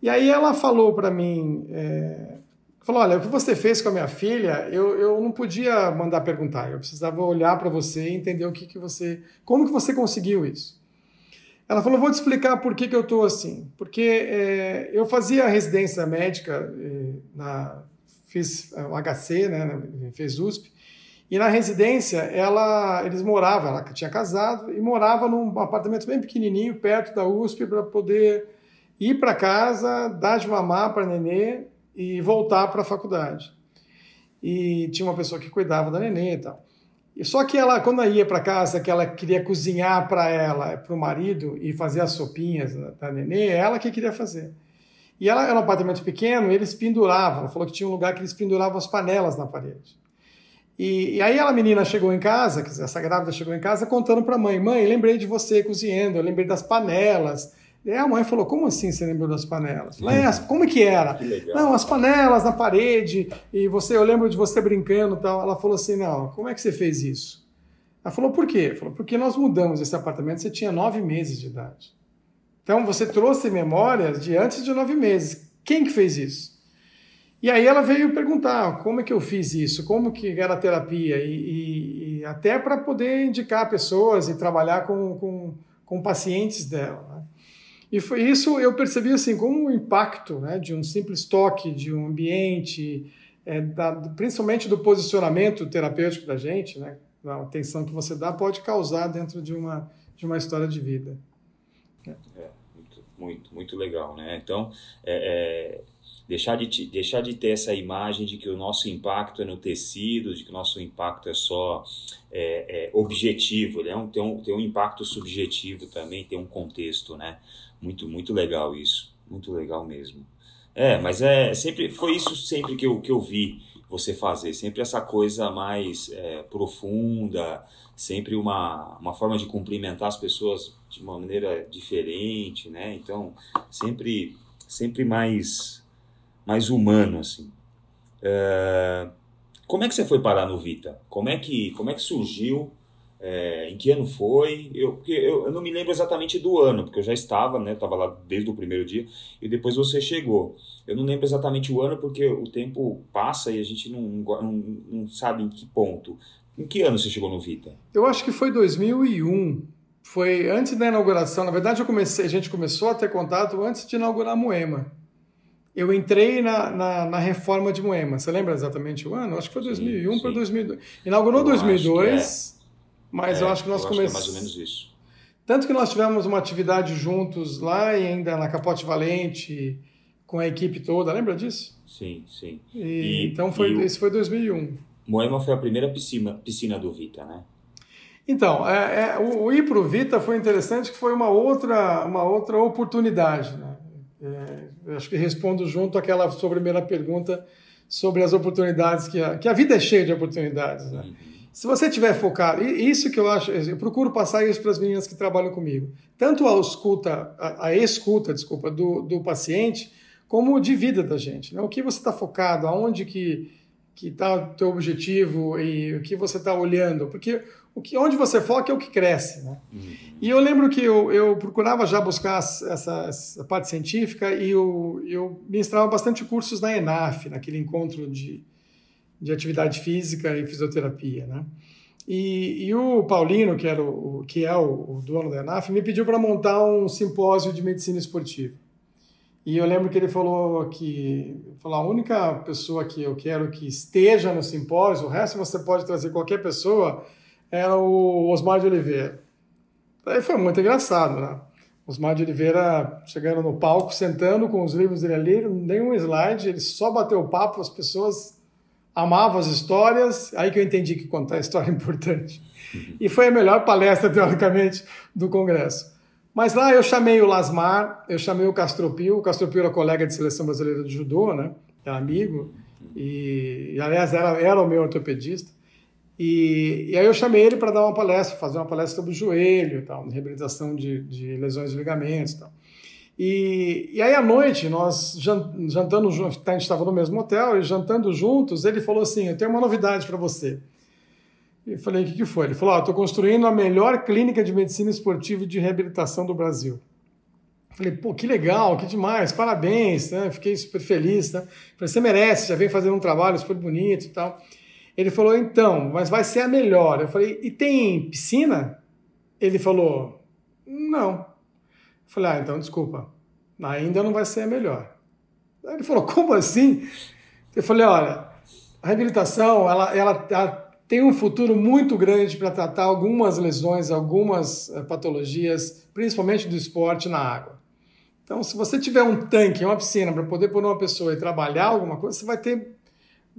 E aí ela falou para mim, é, falou, olha, o que você fez com a minha filha, eu, eu não podia mandar perguntar, eu precisava olhar para você e entender o que, que você, como que você conseguiu isso. Ela falou, vou te explicar por que, que eu estou assim. Porque é, eu fazia residência médica, é, na, fiz o HC, né, fez USP, e na residência, ela, eles moravam, ela tinha casado e morava num apartamento bem pequenininho, perto da USP, para poder ir para casa, dar de mamar para nenê e voltar para a faculdade. E tinha uma pessoa que cuidava da nenê e tal. E só que ela, quando ela ia para casa, que ela queria cozinhar para ela, para o marido e fazer as sopinhas da nenê, é ela que queria fazer. E ela era um apartamento pequeno, eles penduravam. Ela falou que tinha um lugar que eles penduravam as panelas na parede. E, e, aí a menina chegou em casa, essa grávida chegou em casa contando para a mãe, mãe, lembrei de você cozinhando, eu lembrei das panelas. E a mãe falou, como assim você lembrou das panelas? Falei, é, como que era? Que não, as panelas na parede, e você, eu lembro de você brincando e tal. Ela falou assim, não, como é que você fez isso? Ela falou, por quê? Falou, porque nós mudamos esse apartamento, você tinha nove meses de idade. Então você trouxe memórias de antes de nove meses. Quem que fez isso? E aí ela veio perguntar como é que eu fiz isso, como que era a terapia, e, e, e até para poder indicar pessoas e trabalhar com, com, com pacientes dela. E foi isso eu percebi assim como o impacto né, de um simples toque, de um ambiente, é, da, principalmente do posicionamento terapêutico da gente, né, a atenção que você dá pode causar dentro de uma, de uma história de vida. É, muito, muito, muito legal, né? Então, é, é deixar de, deixar de ter essa imagem de que o nosso impacto é no tecido, de que o nosso impacto é só é, é objetivo, né? tem, um, tem um impacto subjetivo também, tem um contexto, né? Muito, muito legal isso, muito legal mesmo. É, mas é sempre foi isso sempre que eu, que eu vi você fazer, sempre essa coisa mais é, profunda, sempre uma, uma forma de cumprimentar as pessoas de uma maneira diferente, né? Então, sempre sempre mais mais humano, assim. É, como é que você foi parar no Vita? Como é que, como é que surgiu? É, em que ano foi? Eu, porque eu, eu, não me lembro exatamente do ano, porque eu já estava, né? Estava lá desde o primeiro dia e depois você chegou. Eu não lembro exatamente o ano porque o tempo passa e a gente não, não, não sabe em que ponto. Em que ano você chegou no Vita? Eu acho que foi 2001. Foi antes da inauguração. Na verdade, eu comecei, a gente começou a ter contato antes de inaugurar a Moema eu entrei na, na, na, reforma de Moema. Você lembra exatamente o ano? Acho que foi 2001 para 2002. Inaugurou em 2002, é. Mas é, eu acho que nós começamos. É mais ou menos isso. Tanto que nós tivemos uma atividade juntos lá e ainda na Capote Valente, com a equipe toda. Lembra disso? Sim, sim. E, e, então, foi, e esse foi 2001. Moema foi a primeira piscina, piscina do Vita, né? Então, é, é, o, o ir para o Vita foi interessante, que foi uma outra, uma outra oportunidade. Né? É, acho que respondo junto àquela sua primeira pergunta sobre as oportunidades, que a, que a vida é cheia de oportunidades. Né? Uhum. Se você tiver focado, e isso que eu acho, eu procuro passar isso para as meninas que trabalham comigo, tanto a escuta, a, a escuta, desculpa, do, do paciente, como de vida da gente. Né? O que você está focado, aonde que que está o teu objetivo e o que você está olhando, porque o que, onde você foca é o que cresce. Né? Uhum. E eu lembro que eu, eu procurava já buscar essa, essa parte científica e eu, eu ministrava bastante cursos na ENAF, naquele encontro de, de atividade física e fisioterapia. Né? E, e o Paulino, que, era o, que é o, o dono da ENAF, me pediu para montar um simpósio de medicina esportiva. E eu lembro que ele falou que falou, a única pessoa que eu quero que esteja no simpósio, o resto você pode trazer qualquer pessoa, era o Osmar de Oliveira. Aí foi muito engraçado, né? Osmar de Oliveira chegando no palco, sentando com os livros dele ali, nenhum slide, ele só bateu o papo, as pessoas amavam as histórias, aí que eu entendi que contar história é importante. E foi a melhor palestra, teoricamente, do Congresso. Mas lá eu chamei o Lasmar, eu chamei o Castropio, o Castropio era colega de seleção brasileira de judô, né? Era amigo, e, e aliás era, era o meu ortopedista. E, e aí eu chamei ele para dar uma palestra, fazer uma palestra sobre o joelho, tal, reabilitação de, de lesões de ligamentos tal. E, e aí à noite, nós jantando juntos, a gente estava no mesmo hotel, e jantando juntos, ele falou assim, eu tenho uma novidade para você. E falei, o que, que foi? Ele falou, estou construindo a melhor clínica de medicina esportiva e de reabilitação do Brasil. Falei, pô, que legal, que demais, parabéns, né? Fiquei super feliz, né? Falei, você merece, já vem fazendo um trabalho super bonito e tal. Ele falou, então, mas vai ser a melhor. Eu falei, e tem piscina? Ele falou, não. Eu falei, ah, então desculpa, ainda não vai ser a melhor. Ele falou, como assim? Eu falei, olha, a reabilitação, ela, ela, ela tem um futuro muito grande para tratar algumas lesões, algumas uh, patologias, principalmente do esporte na água. Então, se você tiver um tanque, uma piscina para poder pôr uma pessoa e trabalhar alguma coisa, você vai ter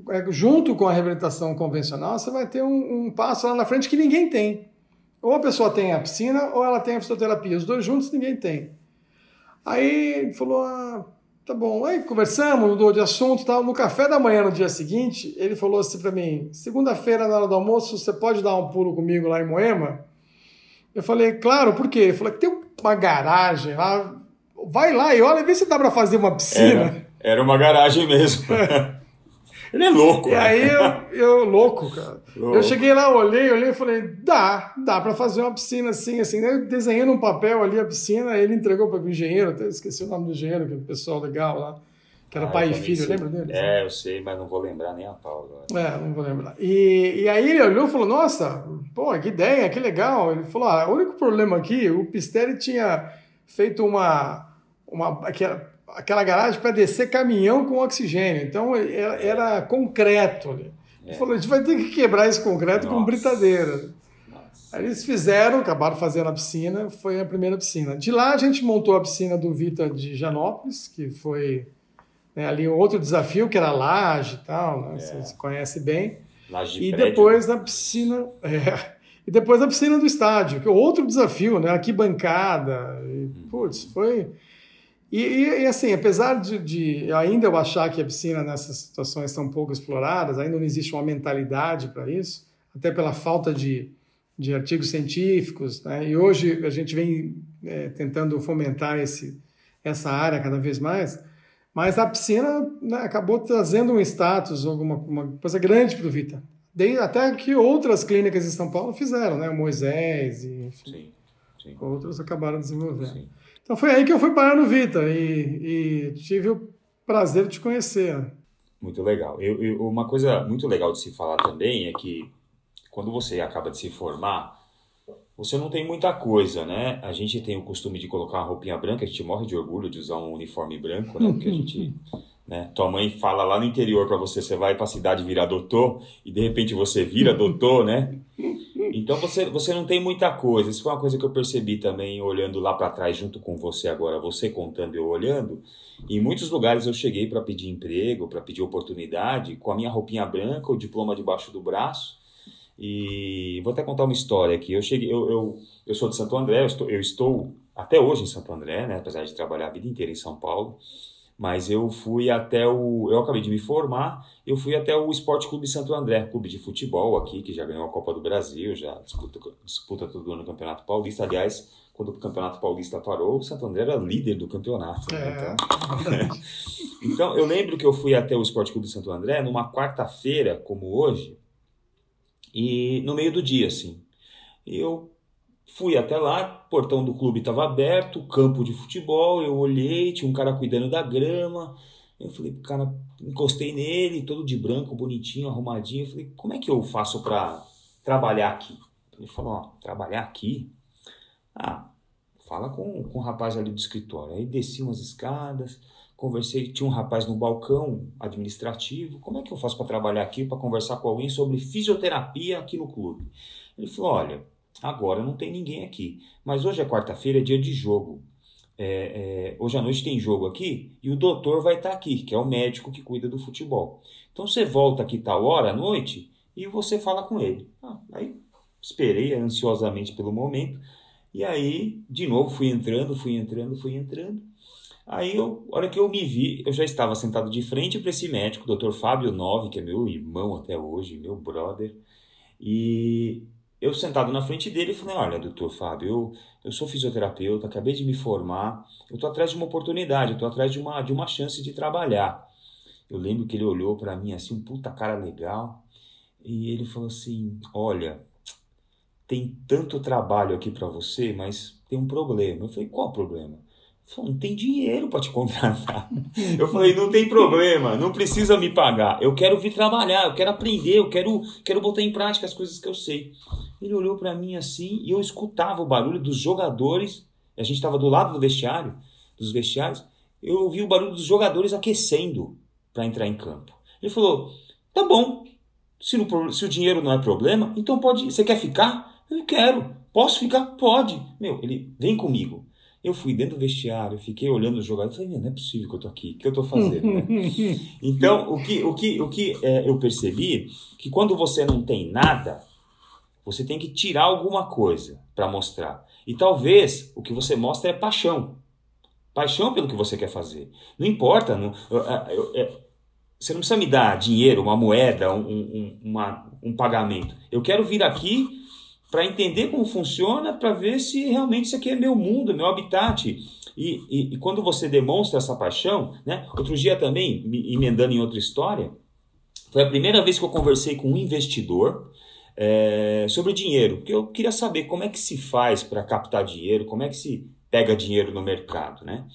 é, junto com a reabilitação convencional, você vai ter um, um, passo lá na frente que ninguém tem. Ou a pessoa tem a piscina ou ela tem a fisioterapia. Os dois juntos ninguém tem. Aí falou, ah, tá bom. Aí conversamos, mudou de assunto tal. No café da manhã no dia seguinte, ele falou assim para mim: segunda-feira, na hora do almoço, você pode dar um pulo comigo lá em Moema? Eu falei, claro, por quê? Ele falou tem uma garagem lá. Vai lá e olha, vê se dá para fazer uma piscina. Era, era uma garagem mesmo. [LAUGHS] Ele é louco. E né? aí eu, eu louco, cara. [LAUGHS] Louco. Eu cheguei lá, olhei, olhei e falei, dá, dá para fazer uma piscina assim, assim. Eu desenhei num papel ali a piscina, ele entregou para o engenheiro, até esqueci o nome do engenheiro, que é um pessoal legal lá. Que era ah, pai e filho, sei. lembra dele? É, eu sei, mas não vou lembrar nem a pau agora. É, não vou lembrar. E, e aí ele olhou e falou, nossa, pô, que ideia, que legal. Ele falou, ah, o único problema aqui, o Pistelli tinha feito uma, uma aquela, aquela garagem para descer caminhão com oxigênio. Então era, era concreto. Ele é. falou: a gente vai ter que quebrar esse concreto Nossa. com britadeira. Aí eles fizeram, acabaram fazendo a piscina, foi a primeira piscina. De lá a gente montou a piscina do Vita de Janópolis, que foi né, ali outro desafio, que era laje e tal, né, é. você conhece bem. Laje e prédio. depois na piscina. [LAUGHS] É, e depois na piscina do estádio, que é outro desafio, né? Arquibancada. E, hum. putz, foi e, e, e, assim, apesar de, de, ainda eu achar que a piscina nessas situações são pouco exploradas, ainda não existe uma mentalidade para isso, até pela falta de, de artigos científicos, né? e hoje a gente vem é, tentando fomentar esse, essa área cada vez mais, mas a piscina né, acabou trazendo um status, alguma uma coisa grande para o Vita. até que outras clínicas em São Paulo fizeram, né? o Moisés e enfim, sim, sim. outros acabaram desenvolvendo. Sim. Então foi aí que eu fui parar no Vita e, e tive o prazer de te conhecer. Muito legal. Eu, eu, uma coisa muito legal de se falar também é que quando você acaba de se formar, você não tem muita coisa, né? A gente tem o costume de colocar uma roupinha branca, a gente morre de orgulho de usar um uniforme branco, né? Porque a [LAUGHS] gente né? Tua mãe fala lá no interior para você, você vai para a cidade virar doutor e de repente você vira doutor, né? Então você, você não tem muita coisa. Isso foi uma coisa que eu percebi também olhando lá para trás junto com você agora, você contando e eu olhando. Em muitos lugares eu cheguei para pedir emprego, para pedir oportunidade, com a minha roupinha branca, o diploma debaixo do braço. E vou até contar uma história aqui. Eu cheguei, eu, eu, eu sou de Santo André, eu estou, eu estou até hoje em Santo André, né? Apesar de trabalhar a vida inteira em São Paulo mas eu fui até o. Eu acabei de me formar, eu fui até o Esporte Clube Santo André, clube de futebol aqui, que já ganhou a Copa do Brasil, já disputa, disputa todo ano o Campeonato Paulista. Aliás, quando o Campeonato Paulista parou, o Santo André era líder do campeonato. Né? É. Então... [LAUGHS] então, eu lembro que eu fui até o Esporte Clube Santo André numa quarta-feira, como hoje, e no meio do dia, assim. Eu fui até lá, o portão do clube estava aberto, campo de futebol, eu olhei, tinha um cara cuidando da grama. Eu falei, cara, encostei nele, todo de branco, bonitinho, arrumadinho. Eu falei, como é que eu faço para trabalhar aqui? Ele falou, ó, trabalhar aqui? Ah, fala com, com o rapaz ali do escritório. Aí desci umas escadas, conversei, tinha um rapaz no balcão administrativo. Como é que eu faço para trabalhar aqui, para conversar com alguém sobre fisioterapia aqui no clube? Ele falou, olha, agora não tem ninguém aqui, mas hoje é quarta-feira, é dia de jogo. É, é, hoje à noite tem jogo aqui e o doutor vai estar tá aqui, que é o médico que cuida do futebol. Então você volta aqui tal hora à noite e você fala com ele. Ah, aí esperei ansiosamente pelo momento. E aí, de novo, fui entrando, fui entrando, fui entrando. Aí, eu, a hora que eu me vi, eu já estava sentado de frente para esse médico, o Dr. Fábio Nove, que é meu irmão até hoje, meu brother. E eu sentado na frente dele falei: Olha, doutor Fábio, eu, eu sou fisioterapeuta, acabei de me formar, eu estou atrás de uma oportunidade, eu estou atrás de uma, de uma chance de trabalhar. Eu lembro que ele olhou para mim assim, um puta cara legal, e ele falou assim: Olha, tem tanto trabalho aqui para você, mas tem um problema. Eu falei: Qual o problema? Falou, não tem dinheiro para te contratar. [LAUGHS] Eu falei, não tem problema, não precisa me pagar. Eu quero vir trabalhar, eu quero aprender, eu quero, quero botar em prática as coisas que eu sei. Ele olhou para mim assim e eu escutava o barulho dos jogadores. A gente estava do lado do vestiário, dos vestiários. Eu ouvi o barulho dos jogadores aquecendo para entrar em campo. Ele falou: tá bom, se, no, se o dinheiro não é problema, então pode. Você quer ficar? Eu quero. Posso ficar? Pode. Meu, ele vem comigo. Eu fui dentro do vestiário, fiquei olhando os jogadores e falei, não é possível que eu tô aqui, o que eu tô fazendo? Né? [LAUGHS] então, o que, o que, o que é, eu percebi, que quando você não tem nada, você tem que tirar alguma coisa para mostrar. E talvez o que você mostra é paixão. Paixão pelo que você quer fazer. Não importa, não, eu, eu, eu, você não precisa me dar dinheiro, uma moeda, um, um, uma, um pagamento. Eu quero vir aqui para entender como funciona, para ver se realmente isso aqui é meu mundo, meu habitat. E, e, e, quando você demonstra essa paixão, né? Outro dia também, me emendando em outra história, foi a primeira vez que eu conversei com um investidor é, sobre dinheiro, porque eu queria saber como é que se faz para captar dinheiro, como é que se pega dinheiro no mercado, né?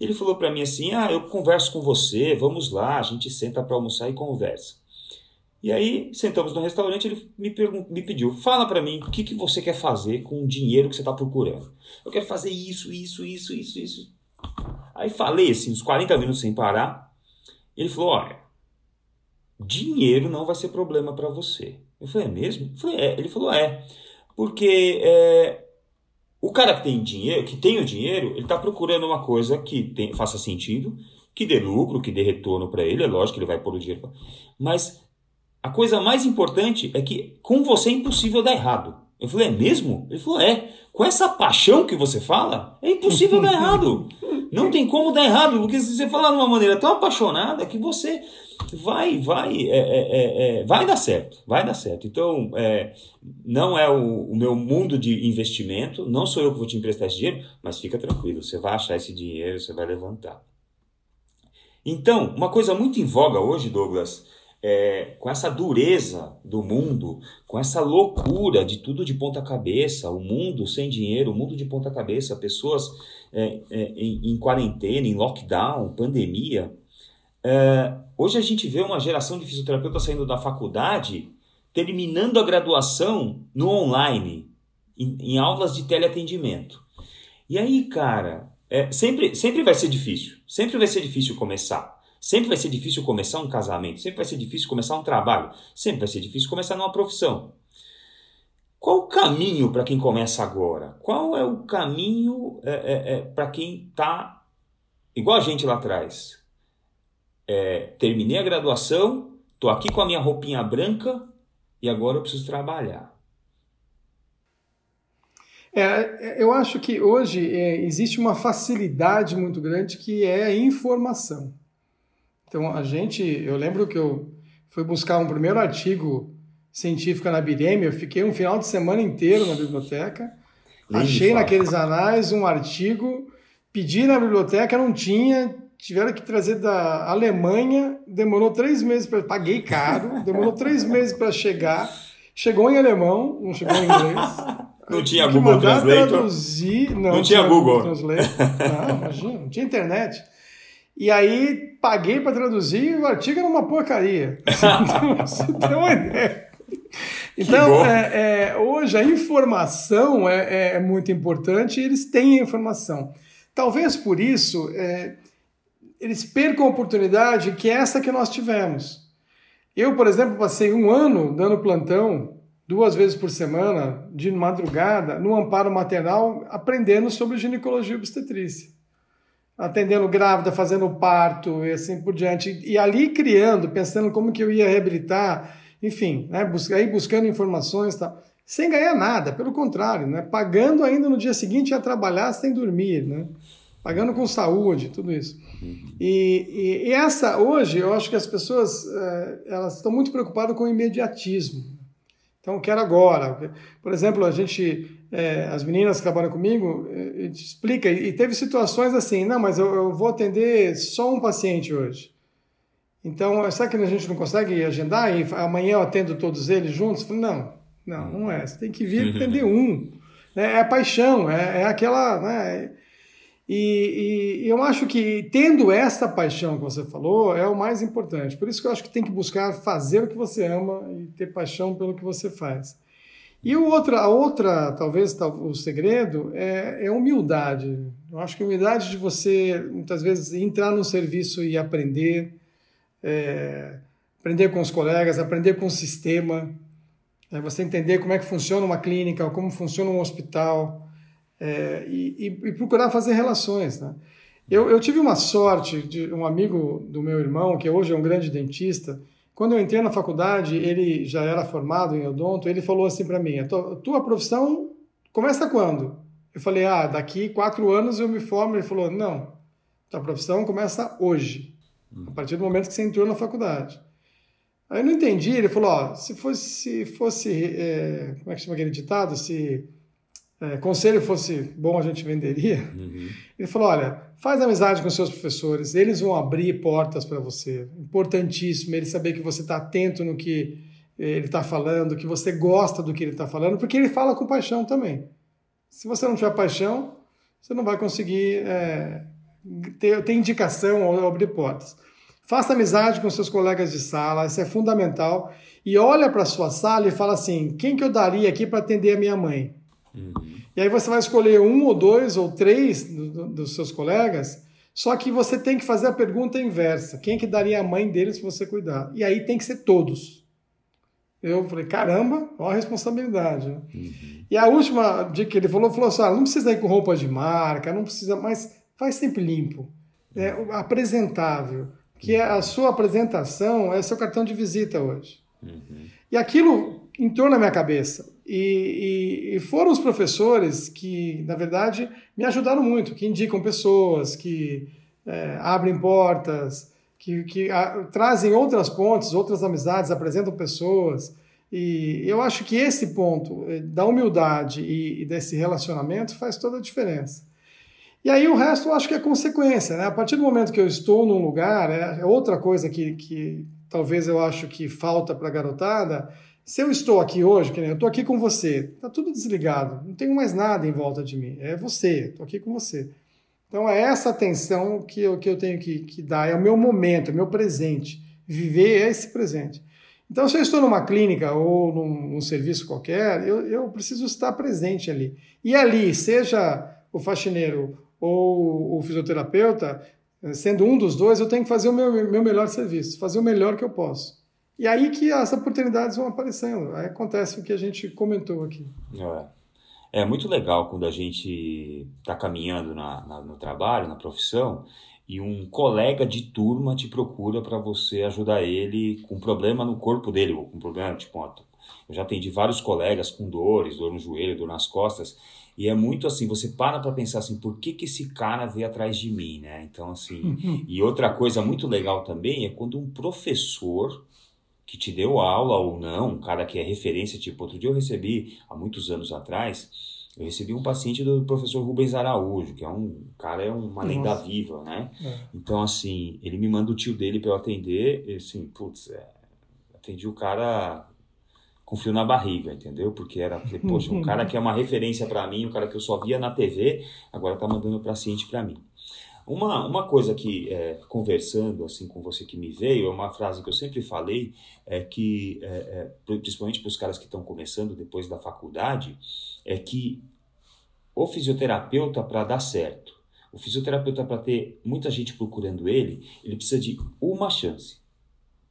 Ele falou para mim assim: "Ah, eu converso com você, vamos lá, a gente senta para almoçar e conversa". E aí, sentamos no restaurante, ele me, me pediu: "Fala para mim, o que, que você quer fazer com o dinheiro que você está procurando?". Eu quero fazer isso, isso, isso, isso, isso. Aí falei assim, uns 40 minutos sem parar. Ele falou: "Olha, dinheiro não vai ser problema para você. Eu falei, é mesmo? Eu falei, é. Ele falou, é. Porque é, o cara que tem dinheiro, que tem o dinheiro, ele está procurando uma coisa que tem, faça sentido, que dê lucro, que dê retorno para ele. É lógico que ele vai pôr o dinheiro. Mas a coisa mais importante é que com você é impossível dar errado. Eu falei, é mesmo? Ele falou, é. Com essa paixão que você fala, é impossível dar errado. Não tem como dar errado, porque se você falar de uma maneira tão apaixonada que você vai, vai, é, é, é, é, vai dar certo, vai dar certo. Então, é, não é o, o, meu mundo de investimento, não sou eu que vou te emprestar esse dinheiro, mas fica tranquilo, você vai achar esse dinheiro, você vai levantar. Então, uma coisa muito em voga hoje, Douglas, é, com essa dureza do mundo, com essa loucura de tudo de ponta cabeça, o mundo sem dinheiro, o mundo de ponta cabeça, pessoas é, é, em, em, quarentena, em lockdown, pandemia. É, hoje a gente vê uma geração de fisioterapeutas saindo da faculdade, terminando a graduação no online, em, em aulas de teleatendimento. E aí, cara, é, sempre, sempre vai ser difícil, sempre vai ser difícil começar. Sempre vai ser difícil começar um casamento, sempre vai ser difícil começar um trabalho, sempre vai ser difícil começar numa profissão. Qual o caminho para quem começa agora? Qual é o caminho é, é, é, para quem está igual a gente lá atrás? É, terminei a graduação, estou aqui com a minha roupinha branca e agora eu preciso trabalhar. É, eu acho que hoje é, existe uma facilidade muito grande que é a informação. Então, a gente, eu lembro que eu fui buscar um primeiro artigo científico na Bireme, eu fiquei um final de semana inteiro na biblioteca, achei naqueles anais um artigo, pedi na biblioteca, não tinha, tiveram que trazer da Alemanha, demorou três meses para paguei caro, demorou três meses para chegar, chegou em alemão, não chegou em inglês. [LAUGHS] Não tinha Google Translate? Traduzir, não, não tinha, tinha Google. Google Translate. Não, imagina, não tinha internet. E aí paguei para traduzir e o artigo era uma porcaria. [LAUGHS] Você tem uma ideia. Então, é, é, hoje a informação é, é, muito importante e eles têm a informação. Talvez por isso é, eles percam a oportunidade que é essa que nós tivemos. Eu, por exemplo, passei um ano dando plantão duas vezes por semana, de madrugada, no amparo maternal, aprendendo sobre ginecologia e obstetrícia. Atendendo grávida, fazendo parto e assim por diante. E ali criando, pensando como que eu ia reabilitar, enfim, né, aí buscando informações e tal. Sem ganhar nada, pelo contrário, né, pagando ainda no dia seguinte a trabalhar sem dormir, né, pagando com saúde, tudo isso. Uhum. E, e, e, essa, hoje, eu acho que as pessoas eh, elas estão muito preocupadas com o imediatismo. Então, quero agora. Por exemplo, a gente, é, as meninas que trabalham comigo, é, gente explica, e teve situações assim, não, mas eu, eu, vou atender só um paciente hoje. Então, será que a gente não consegue agendar e amanhã eu atendo todos eles juntos? Falei, não, não, não é. Você tem que vir [LAUGHS] atender um. É a paixão, é, é aquela. Né? E, e, eu acho que tendo essa paixão que você falou é o mais importante. Por isso que eu acho que tem que buscar fazer o que você ama e ter paixão pelo que você faz. E o outra, a outra, talvez o segredo, é, é humildade. Eu acho que a humildade de você, muitas vezes, entrar no serviço e aprender, é, aprender com os colegas, aprender com o sistema, é, você entender como é que funciona uma clínica, como funciona um hospital, é, e, e, procurar fazer relações. Né? Eu, eu, tive uma sorte de um amigo do meu irmão, que hoje é um grande dentista. Quando eu entrei na faculdade, ele já era formado em odonto. Ele falou assim para mim: tua, profissão começa quando? Eu falei: ah, daqui quatro anos eu me formo. Ele falou: não, tua profissão começa hoje, a partir do momento que você entrou na faculdade. Aí eu não entendi. Ele falou: ó, se fosse, se fosse é, como é que chama aquele ditado? Se é, conselho fosse bom, a gente venderia. Uhum. Ele falou: olha, faz amizade com seus professores, eles vão abrir portas para você. Importantíssimo ele saber que você está atento no que ele está falando, que você gosta do que ele está falando, porque ele fala com paixão também. Se você não tiver paixão, você não vai conseguir é, ter, ter indicação ou abrir portas. Faça amizade com seus colegas de sala, isso é fundamental. E olha para a sua sala e fala assim: quem que eu daria aqui para atender a minha mãe? Uhum. E aí você vai escolher um ou dois ou três do, do, dos seus colegas, só que você tem que fazer a pergunta inversa. Quem que daria a mãe deles se você cuidar? E aí tem que ser todos. Eu falei, caramba, olha a responsabilidade. Uhum. E a última dica que ele falou, falou assim, ah, não precisa ir com roupa de marca, não precisa, mas faz sempre limpo, é, apresentável, que é a sua apresentação é seu cartão de visita hoje. Uhum. E aquilo entrou na minha cabeça. E, e, e, foram os professores que, na verdade, me ajudaram muito, que indicam pessoas, que é, abrem portas, que, que a, trazem outras pontes, outras amizades, apresentam pessoas. E eu acho que esse ponto é, da humildade e, e desse relacionamento faz toda a diferença. E aí o resto eu acho que é consequência. Né? A partir do momento que eu estou num lugar, é, é outra coisa que, que talvez eu acho que falta para a garotada, se eu estou aqui hoje, que eu estou aqui com você, está tudo desligado, não tenho mais nada em volta de mim, é você, estou aqui com você. Então é essa atenção que eu, que eu tenho que, que dar, é o meu momento, é o meu presente, viver esse presente. Então, se eu estou numa clínica ou num, num serviço qualquer, eu, eu preciso estar presente ali. E ali, seja o faxineiro ou o fisioterapeuta, sendo um dos dois, eu tenho que fazer o meu, meu melhor serviço, fazer o melhor que eu posso. E aí que as oportunidades vão aparecendo. Aí acontece o que a gente comentou aqui. É, é muito legal quando a gente está caminhando na, na, no trabalho, na profissão, e um colega de turma te procura para você ajudar ele com um problema no corpo dele, ou com um problema, tipo, eu já atendi vários colegas com dores, dor no joelho, dor nas costas, e é muito assim, você para para pensar assim, por que que esse cara veio atrás de mim, né? Então, assim, e outra coisa muito legal também é quando um professor que te deu aula ou não, um cara que é referência, tipo, outro dia eu recebi, há muitos anos atrás, eu recebi um paciente do professor Rubens Araújo, que é um cara, é uma Nossa. lenda viva, né? É. Então, assim, ele me manda o tio dele para eu atender, e assim, putz, é, atendi o cara com frio na barriga, entendeu? Porque era, falei, poxa, um cara que é uma referência para mim, um cara que eu só via na TV, agora tá mandando o paciente para mim. Uma, uma coisa que, é, conversando assim com você que me veio, é uma frase que eu sempre falei, é que, é, é, principalmente para os caras que estão começando depois da faculdade, é que o fisioterapeuta, para dar certo, o fisioterapeuta, para ter muita gente procurando ele, ele precisa de uma chance.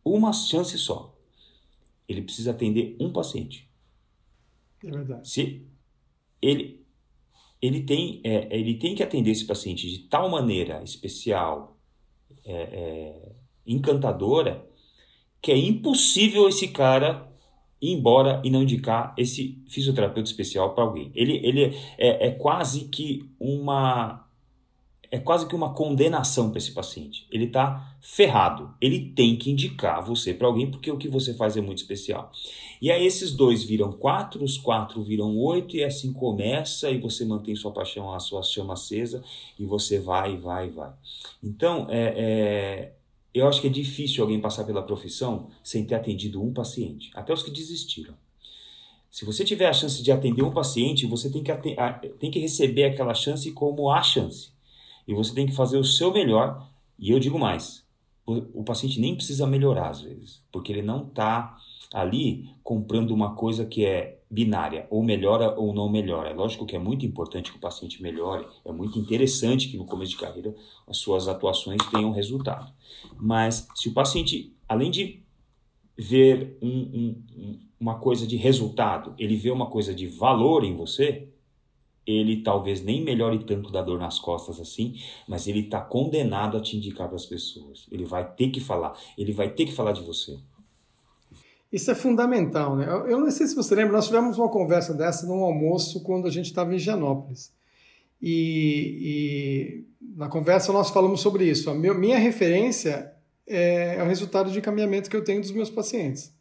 Uma chance só ele precisa atender um paciente. É verdade. Se ele, ele, tem, é, ele tem que atender esse paciente de tal maneira especial, é, é, encantadora, que é impossível esse cara ir embora e não indicar esse fisioterapeuta especial para alguém. Ele, ele é, é quase que uma é quase que uma condenação para esse paciente. Ele está ferrado. Ele tem que indicar você para alguém porque o que você faz é muito especial. E aí esses dois viram quatro, os quatro viram oito e assim começa e você mantém sua paixão, a sua chama acesa e você vai, vai, vai. Então, é, é, eu acho que é difícil alguém passar pela profissão sem ter atendido um paciente. Até os que desistiram. Se você tiver a chance de atender um paciente, você tem que, tem que receber aquela chance como a chance. E você tem que fazer o seu melhor. E eu digo mais: o, o paciente nem precisa melhorar às vezes, porque ele não está ali comprando uma coisa que é binária, ou melhora ou não melhora. É lógico que é muito importante que o paciente melhore, é muito interessante que no começo de carreira as suas atuações tenham resultado. Mas se o paciente, além de ver um, um, uma coisa de resultado, ele vê uma coisa de valor em você, ele talvez nem melhore tanto da dor nas costas assim, mas ele está condenado a te indicar para as pessoas. Ele vai ter que falar, ele vai ter que falar de você. Isso é fundamental, né? Eu não sei se você lembra, nós tivemos uma conversa dessa num almoço quando a gente estava em Gianópolis. E, e, na conversa nós falamos sobre isso. A minha referência é, é o resultado de encaminhamento que eu tenho dos meus pacientes.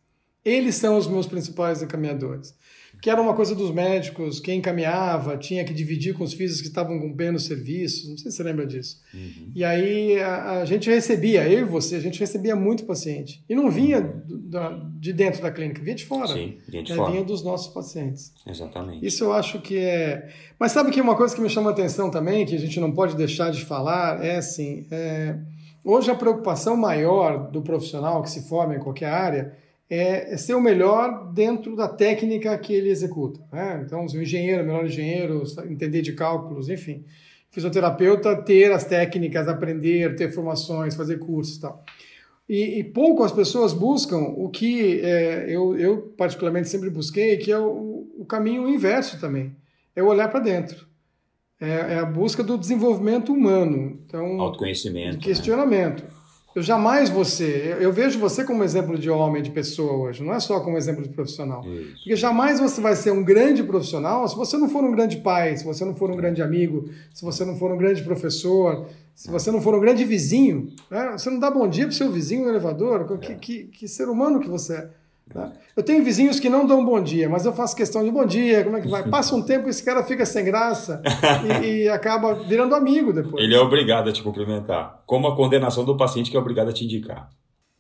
Eles são os meus principais encaminhadores que era uma coisa dos médicos, quem encaminhava tinha que dividir com os físicos que estavam cumprindo serviços, não sei se você lembra disso. Uhum. E aí a, a, gente recebia, eu e você, a gente recebia muito paciente. E não vinha do, da, de dentro da clínica, vinha de fora. Sim, vinha de é, fora. Vinha dos nossos pacientes. Exatamente. Isso eu acho que é... Mas sabe que uma coisa que me chama a atenção também, que a gente não pode deixar de falar, é assim, é... hoje a preocupação maior do profissional que se forma em qualquer área é, ser o melhor dentro da técnica que ele executa. Né? Então, o engenheiro, melhor engenheiro, entender de cálculos, enfim. Fisioterapeuta, ter as técnicas, aprender, ter formações, fazer cursos e tal. E, pouco as pessoas buscam o que é, eu, eu, particularmente, sempre busquei, que é o, o caminho inverso também. É olhar para dentro. É, é, a busca do desenvolvimento humano. Então, Autoconhecimento. De questionamento. Né? Eu jamais você, eu vejo você como exemplo de homem, de pessoa hoje, não é só como exemplo de profissional. Isso. Porque jamais você vai ser um grande profissional se você não for um grande pai, se você não for um grande amigo, se você não for um grande professor, se você não for um grande vizinho. Né? Você não dá bom dia para o seu vizinho no elevador. Que, que, que ser humano que você é. Tá? Eu tenho vizinhos que não dão bom dia, mas eu faço questão de bom dia, como é que vai? [LAUGHS] Passa um tempo e esse cara fica sem graça e, e, acaba virando amigo depois. Ele é obrigado a te cumprimentar, como a condenação do paciente que é obrigado a te indicar.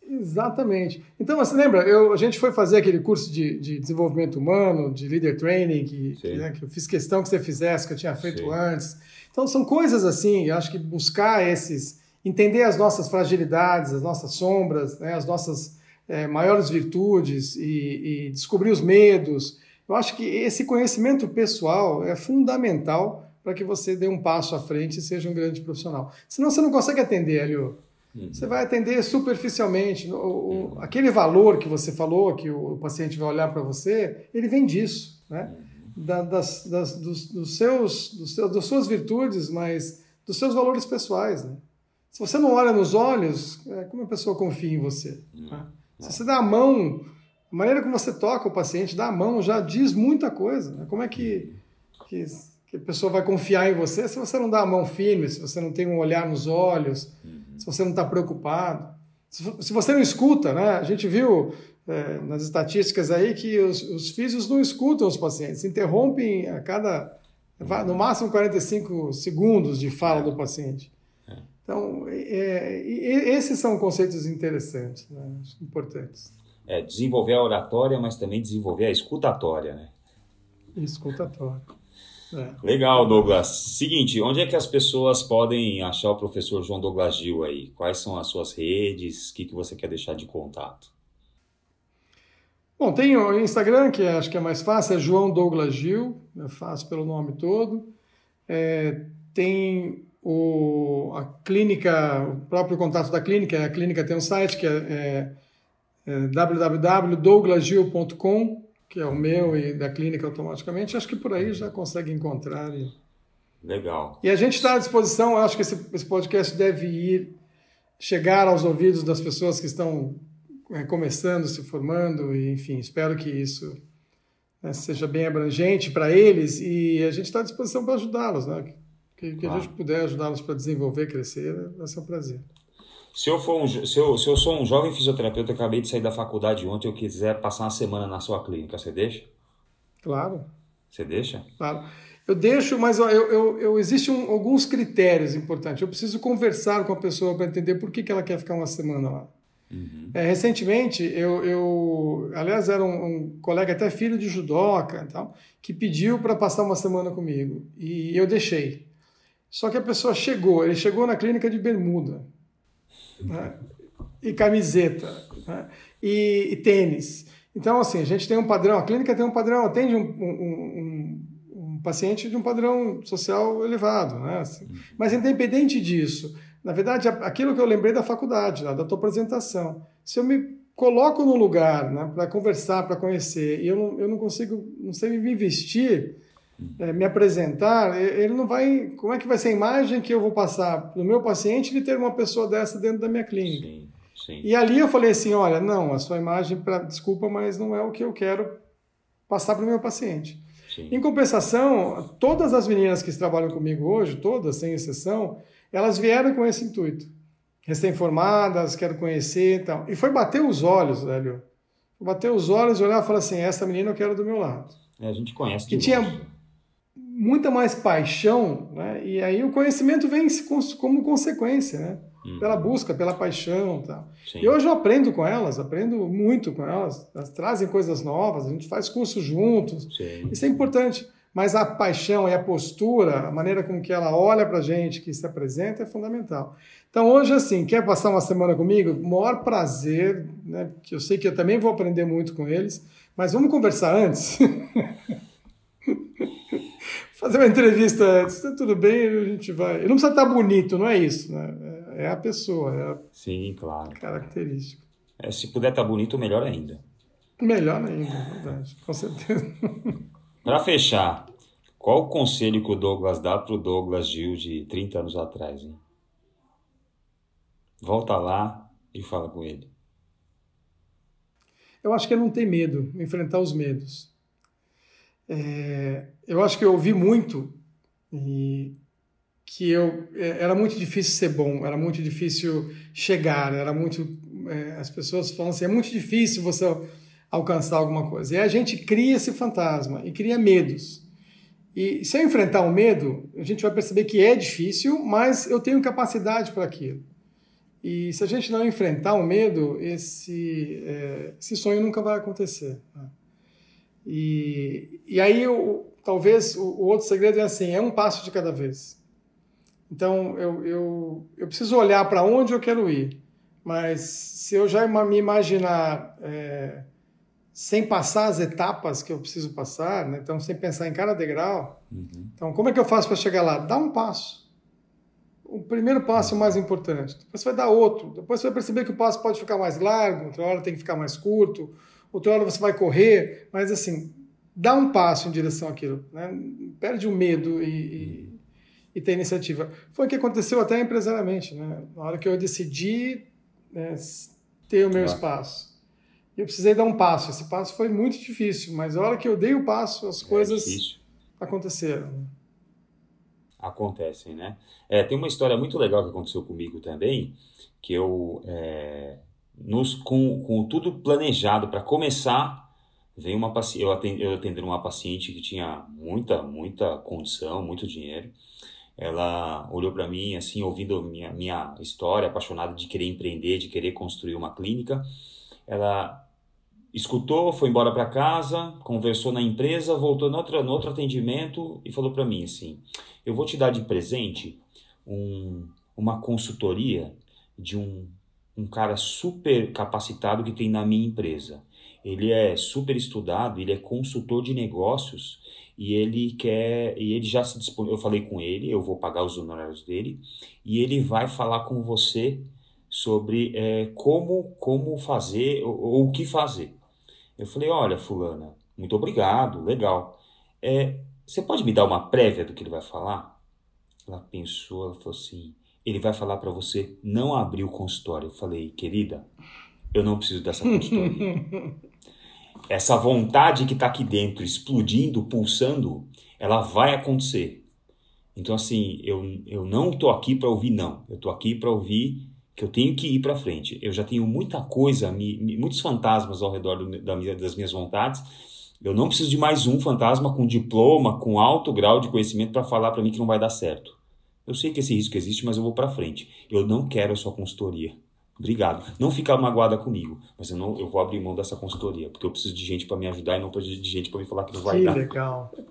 Exatamente. Então, você lembra, eu, a gente foi fazer aquele curso de, de desenvolvimento humano, de leader training, que, que, né, que, eu fiz questão que você fizesse, que eu tinha feito Sim. antes. Então, são coisas assim, eu acho que buscar esses, entender as nossas fragilidades, as nossas sombras, né, as nossas é, maiores virtudes e, e descobrir os medos. Eu acho que esse conhecimento pessoal é fundamental para que você dê um passo à frente e seja um grande profissional. Senão você não consegue atender, Helio. Uhum. Você vai atender superficialmente. O, o, uhum. aquele valor que você falou, que o, paciente vai olhar para você, ele vem disso, né? Uhum. Da, das, das, dos, dos, seus, dos seus, das suas virtudes, mas dos seus valores pessoais. Né? Se você não olha nos olhos, é, como a pessoa confia em você? Né? Se você dá a mão, a maneira como você toca o paciente, dá a mão, já diz muita coisa. Né? Como é que, que, que, a pessoa vai confiar em você se você não dá a mão firme, se você não tem um olhar nos olhos, uhum. se você não está preocupado? Se, se, você não escuta, né? A gente viu é, nas estatísticas aí que os, os físicos não escutam os pacientes, interrompem a cada, no máximo 45 segundos de fala do paciente. Então, é, esses são conceitos interessantes, né? importantes. é, desenvolver a oratória, mas também desenvolver a escutatória, né? Escutatória. É. Legal, Douglas. Seguinte, onde é que as pessoas podem achar o professor João Douglas Gil aí? Quais são as suas redes? O que, que você quer deixar de contato? Bom, tem o Instagram, que acho que é mais fácil, é João Douglas Gil, é fácil pelo nome todo. É, tem o, a clínica, o próprio contato da clínica, a clínica tem um site que é, é, é www.douglasgil.com, que é o meu e da clínica automaticamente. Acho que por aí já consegue encontrar. E... Legal. E a gente está à disposição, acho que esse, esse podcast deve ir chegar aos ouvidos das pessoas que estão é, começando, se formando, e, enfim, espero que isso né, seja bem abrangente para eles e a gente está à disposição para ajudá-los, né? Que, que claro. a gente puder ajudá-los para desenvolver, crescer, vai ser um prazer. Se eu, for um, se, eu, se eu sou um jovem fisioterapeuta, acabei de sair da faculdade ontem, eu quiser passar uma semana na sua clínica, você deixa? Claro. Você deixa? Claro. Eu deixo, mas eu, eu, eu existem um, alguns critérios importantes. Eu preciso conversar com a pessoa para entender por que, que ela quer ficar uma semana lá. Uhum. É, recentemente, eu, eu, aliás, era um, um, colega, até filho de judoca, tal, que pediu para passar uma semana comigo e eu deixei. Só que a pessoa chegou, ele chegou na clínica de bermuda né, e camiseta né, e, e, tênis. Então, assim, a gente tem um padrão, a clínica tem um padrão, atende um, um, um paciente de um padrão social elevado, né? Assim. Mas independente disso, na verdade, aquilo que eu lembrei da faculdade, da tua apresentação. Se eu me coloco no lugar né, para conversar, para conhecer, e eu não, eu não consigo, não sei me vestir, é, me apresentar, ele não vai. Como é que vai ser a imagem que eu vou passar para o meu paciente de ter uma pessoa dessa dentro da minha clínica? Sim, sim. E ali eu falei assim: olha, não, a sua imagem, pra, desculpa, mas não é o que eu quero passar para o meu paciente. Sim. Em compensação, todas as meninas que trabalham comigo hoje, todas, sem exceção, elas vieram com esse intuito. Recém-formadas, quero conhecer e tal. E foi bater os olhos, velho. Bater os olhos, olhar e falar assim: essa menina eu quero do meu lado. É, a gente conhece. Que tinha muita mais paixão, né? E aí o conhecimento vem como consequência, né? Hum. Pela busca, pela paixão, tal. Sim. E hoje eu aprendo com elas, aprendo muito com elas. Elas trazem coisas novas, a gente faz cursos juntos. Sim. Isso é importante mas a paixão e a postura, a maneira com que ela olha para a gente, que se apresenta, é fundamental. Então, hoje, assim, quer passar uma semana comigo? O maior prazer, né? Que eu sei que eu também vou aprender muito com eles, mas vamos conversar antes? [LAUGHS] Fazer uma entrevista antes, tá tudo bem, a gente vai. Não precisa estar bonito, não é isso, né? É a pessoa, é a Sim, claro. característica. É, se puder estar bonito, melhor ainda. Melhor ainda, é verdade, com certeza. [LAUGHS] Para fechar, qual o conselho que o Douglas dá para o Douglas Gil de 30 anos atrás? Hein? Volta lá e fala com ele. Eu acho que é não ter medo, enfrentar os medos. É, eu acho que eu ouvi muito e que eu é, era muito difícil ser bom, era muito difícil chegar, era muito é, as pessoas falam assim, é muito difícil você alcançar alguma coisa. E a gente cria esse fantasma e cria medos. E se eu enfrentar o medo, a gente vai perceber que é difícil, mas eu tenho capacidade para aquilo. E se a gente não enfrentar o medo, esse, é, esse sonho nunca vai acontecer. Né? E, e aí, eu, talvez, o, o, outro segredo é assim, é um passo de cada vez. Então, eu, eu, eu preciso olhar para onde eu quero ir. Mas se eu já me imaginar... É, sem passar as etapas que eu preciso passar, né? então sem pensar em cada degrau. Uhum. Então, como é que eu faço para chegar lá? Dá um passo. O primeiro passo é o mais importante. Depois você vai dar outro. Depois você vai perceber que o passo pode ficar mais largo, outra hora tem que ficar mais curto, outra hora você vai correr. Mas, assim, dá um passo em direção àquilo. Né? Perde o medo e, e, e tem iniciativa. Foi o que aconteceu até empresariamente. Né? Na hora que eu decidi né, ter o meu espaço eu precisei dar um passo. Esse passo foi muito difícil, mas a hora que eu dei o passo, as é coisas é aconteceram. Acontecem, né? É, tem uma história muito legal que aconteceu comigo também, que eu, é, nos, com, com tudo planejado para começar, veio uma eu atend, eu atender uma paciente que tinha muita, muita condição, muito dinheiro. Ela olhou para mim, assim, ouvindo minha, minha história, apaixonada de querer empreender, de querer construir uma clínica. Ela escutou, foi embora para casa, conversou na empresa, voltou no outro, no outro atendimento e falou para mim assim: Eu vou te dar de presente um, uma consultoria de um, um cara super capacitado que tem na minha empresa. Ele é super estudado, ele é consultor de negócios e ele quer e ele já se dispõe. Eu falei com ele, eu vou pagar os honorários dele e ele vai falar com você sobre é, como como fazer ou, ou o que fazer. Eu falei, olha, fulana, muito obrigado, legal. É, você pode me dar uma prévia do que ele vai falar? Ela pensou, ela falou assim, ele vai falar para você não abrir o consultório. Eu falei, querida, eu não preciso dessa consultoria. [LAUGHS] Essa vontade que está aqui dentro, explodindo, pulsando, ela vai acontecer. Então, assim, eu, eu não estou aqui para ouvir não. Eu estou aqui para ouvir que eu tenho que ir para frente. Eu já tenho muita coisa, muitos fantasmas ao redor do, da das minhas vontades. Eu não preciso de mais um fantasma com diploma, com alto grau de conhecimento para falar para mim que não vai dar certo. Eu sei que esse risco existe, mas eu vou para frente. Eu não quero a sua consultoria. Obrigado. Não fica magoada comigo, mas eu não, eu vou abrir mão dessa consultoria, porque eu preciso de gente para me ajudar e não de gente para me falar que não vai que dar. Que legal. [LAUGHS]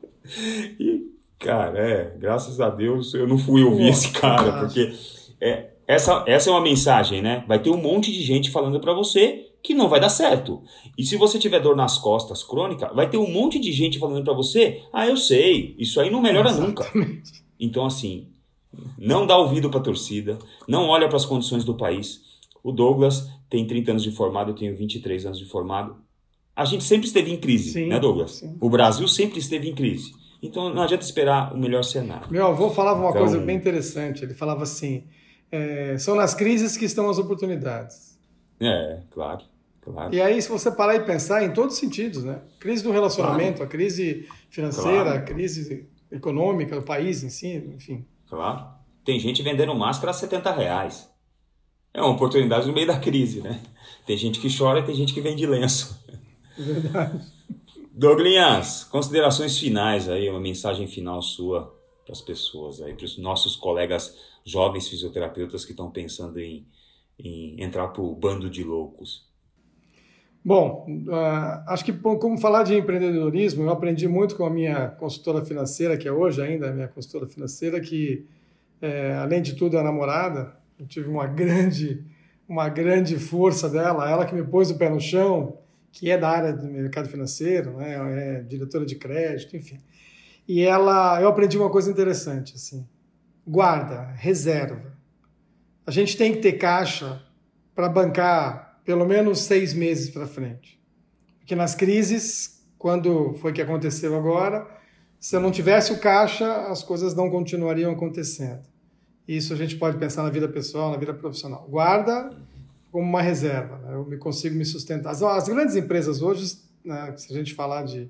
E cara, é, graças a Deus eu não fui ouvir Pô, esse cara, porque é, essa, essa é uma mensagem, né? Vai ter um monte de gente falando para você que não vai dar certo. E se você tiver dor nas costas crônica, vai ter um monte de gente falando para você: "Ah, eu sei, isso aí não melhora Exatamente. nunca". Então assim, não dá ouvido para torcida, não olha para as condições do país. O Douglas tem 30 anos de formado, eu tenho 23 anos de formado. A gente sempre esteve em crise, sim, né, Douglas? Sim. O Brasil sempre esteve em crise. Então não adianta esperar o melhor cenário. Meu avô falava uma então, coisa bem interessante. Ele falava assim: é, são nas crises que estão as oportunidades. É, claro, claro. E aí, se você parar e pensar em todos os sentidos, né? Crise do relacionamento, claro. a crise financeira, claro. a crise econômica do país em si, enfim. Claro. Tem gente vendendo máscara a 70 reais. É uma oportunidade no meio da crise, né? Tem gente que chora e tem gente que vende lenço. Verdade. Douglas, considerações finais aí, uma mensagem final sua para as pessoas aí, para os nossos colegas jovens fisioterapeutas que estão pensando em, em entrar para o bando de loucos? Bom, uh, acho que como falar de empreendedorismo, eu aprendi muito com a minha consultora financeira, que é hoje ainda a minha consultora financeira, que é, além de tudo é namorada. Eu tive uma grande, uma grande força dela, ela que me pôs o pé no chão, que é da área do mercado financeiro, né, é diretora de crédito, enfim. E ela, eu aprendi uma coisa interessante, assim guarda, reserva. A gente tem que ter caixa para bancar pelo menos seis meses para frente. Porque nas crises, quando foi que aconteceu agora, se eu não tivesse o caixa, as coisas não continuariam acontecendo. Isso a gente pode pensar na vida pessoal, na vida profissional. Guarda como uma reserva, né? eu me consigo me sustentar. As, as grandes empresas hoje, né, se a gente falar de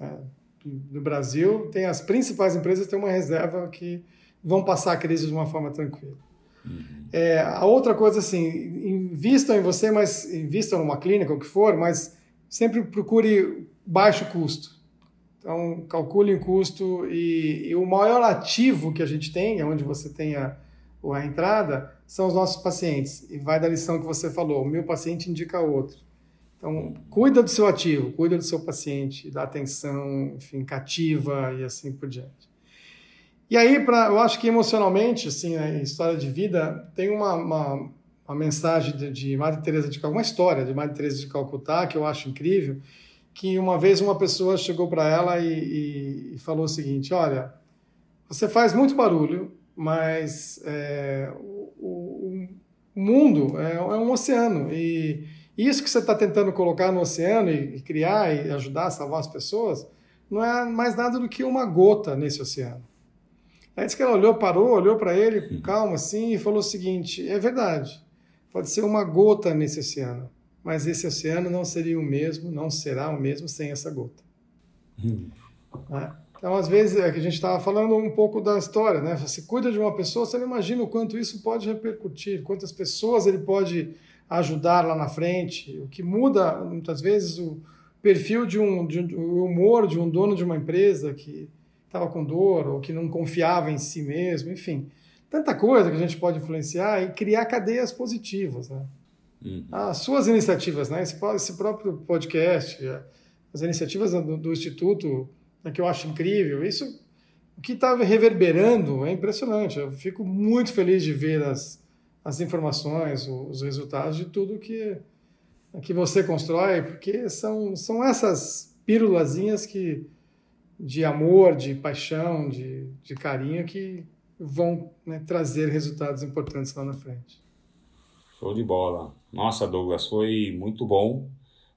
é, do Brasil, tem as principais empresas têm uma reserva que vão passar a crise de uma forma tranquila. Uhum. É, a outra coisa, assim, invistam em você, mas invistam numa clínica, o que for, mas sempre procure baixo custo. Então, calcule o custo e, e, o maior ativo que a gente tem, é onde você tem a, a entrada, são os nossos pacientes. E vai da lição que você falou, o meu paciente indica outro. Então, cuida do seu ativo, cuida do seu paciente, dá atenção, enfim, cativa e assim por diante. E aí, pra, eu acho que emocionalmente, assim, a história de vida tem uma, uma, uma mensagem de, de Madre Teresa de Calcutá, uma história de Madre Teresa de Calcutá que eu acho incrível, que uma vez uma pessoa chegou para ela e, e, e, falou o seguinte, olha, você faz muito barulho, mas é, o, o, o, mundo é, é, um oceano e isso que você está tentando colocar no oceano e, e criar e ajudar a salvar as pessoas não é mais nada do que uma gota nesse oceano. Aí disse que ela olhou, parou, olhou para ele com calma assim e falou o seguinte: é verdade, pode ser uma gota nesse oceano, mas esse oceano não seria o mesmo, não será o mesmo sem essa gota. Hum. Então, às vezes, é que a gente estava falando um pouco da história, né? Você cuida de uma pessoa, você não imagina o quanto isso pode repercutir, quantas pessoas ele pode ajudar lá na frente, o que muda, muitas vezes, o perfil de um, de um o humor de um dono de uma empresa que estava com dor ou que não confiava em si mesmo, enfim. Tanta coisa que a gente pode influenciar e criar cadeias positivas, né? uhum. as suas iniciativas, né? Esse, esse, próprio podcast, as iniciativas do, do Instituto, né, que eu acho incrível. Isso, o que está reverberando é impressionante. Eu fico muito feliz de ver as, as informações, os resultados de tudo que, que você constrói, porque são, são essas pílulazinhas que de amor, de paixão, de, de carinho que vão né, trazer resultados importantes lá na frente. Show de bola. Nossa, Douglas, foi muito bom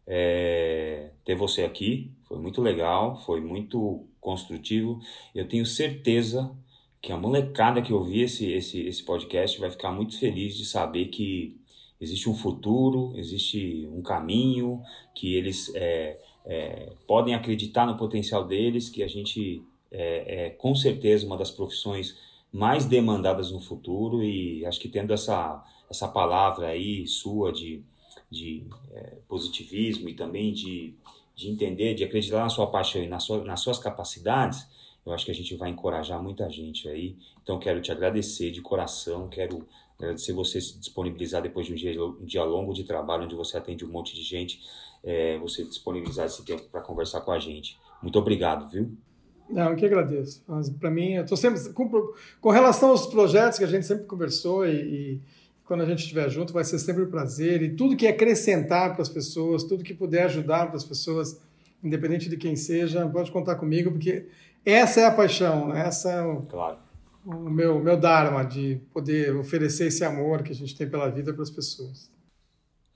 é, ter você aqui. Foi muito legal, foi muito construtivo. Eu tenho certeza que a molecada que ouvir esse, esse, esse podcast vai ficar muito feliz de saber que existe um futuro, existe um caminho, que eles é, é, podem acreditar no potencial deles, que a gente é, é, com certeza uma das profissões mais demandadas no futuro e acho que tendo essa, essa palavra aí sua de, de é, positivismo e também de, de entender, de acreditar na sua paixão e na sua, nas suas capacidades, eu acho que a gente vai encorajar muita gente aí. Então quero te agradecer de coração, quero agradecer você se disponibilizar depois de um dia, um dia longo de trabalho, onde você atende um monte de gente é, você disponibilizar esse tempo para conversar com a gente. Muito obrigado, viu? Não, eu que agradeço. Para mim, eu estou sempre. Com, com, relação aos projetos que a gente sempre conversou e, e, quando a gente estiver junto, vai ser sempre um prazer. E tudo que acrescentar para as pessoas, tudo que puder ajudar para as pessoas, independente de quem seja, pode contar comigo, porque essa é a paixão, né? essa é o, claro. o meu, meu dharma, de poder oferecer esse amor que a gente tem pela vida para as pessoas.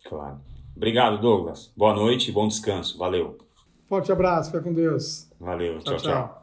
Claro. Obrigado, Douglas. Boa noite e bom descanso. Valeu. Forte abraço. Fica com Deus. Valeu. tchau. tchau. tchau.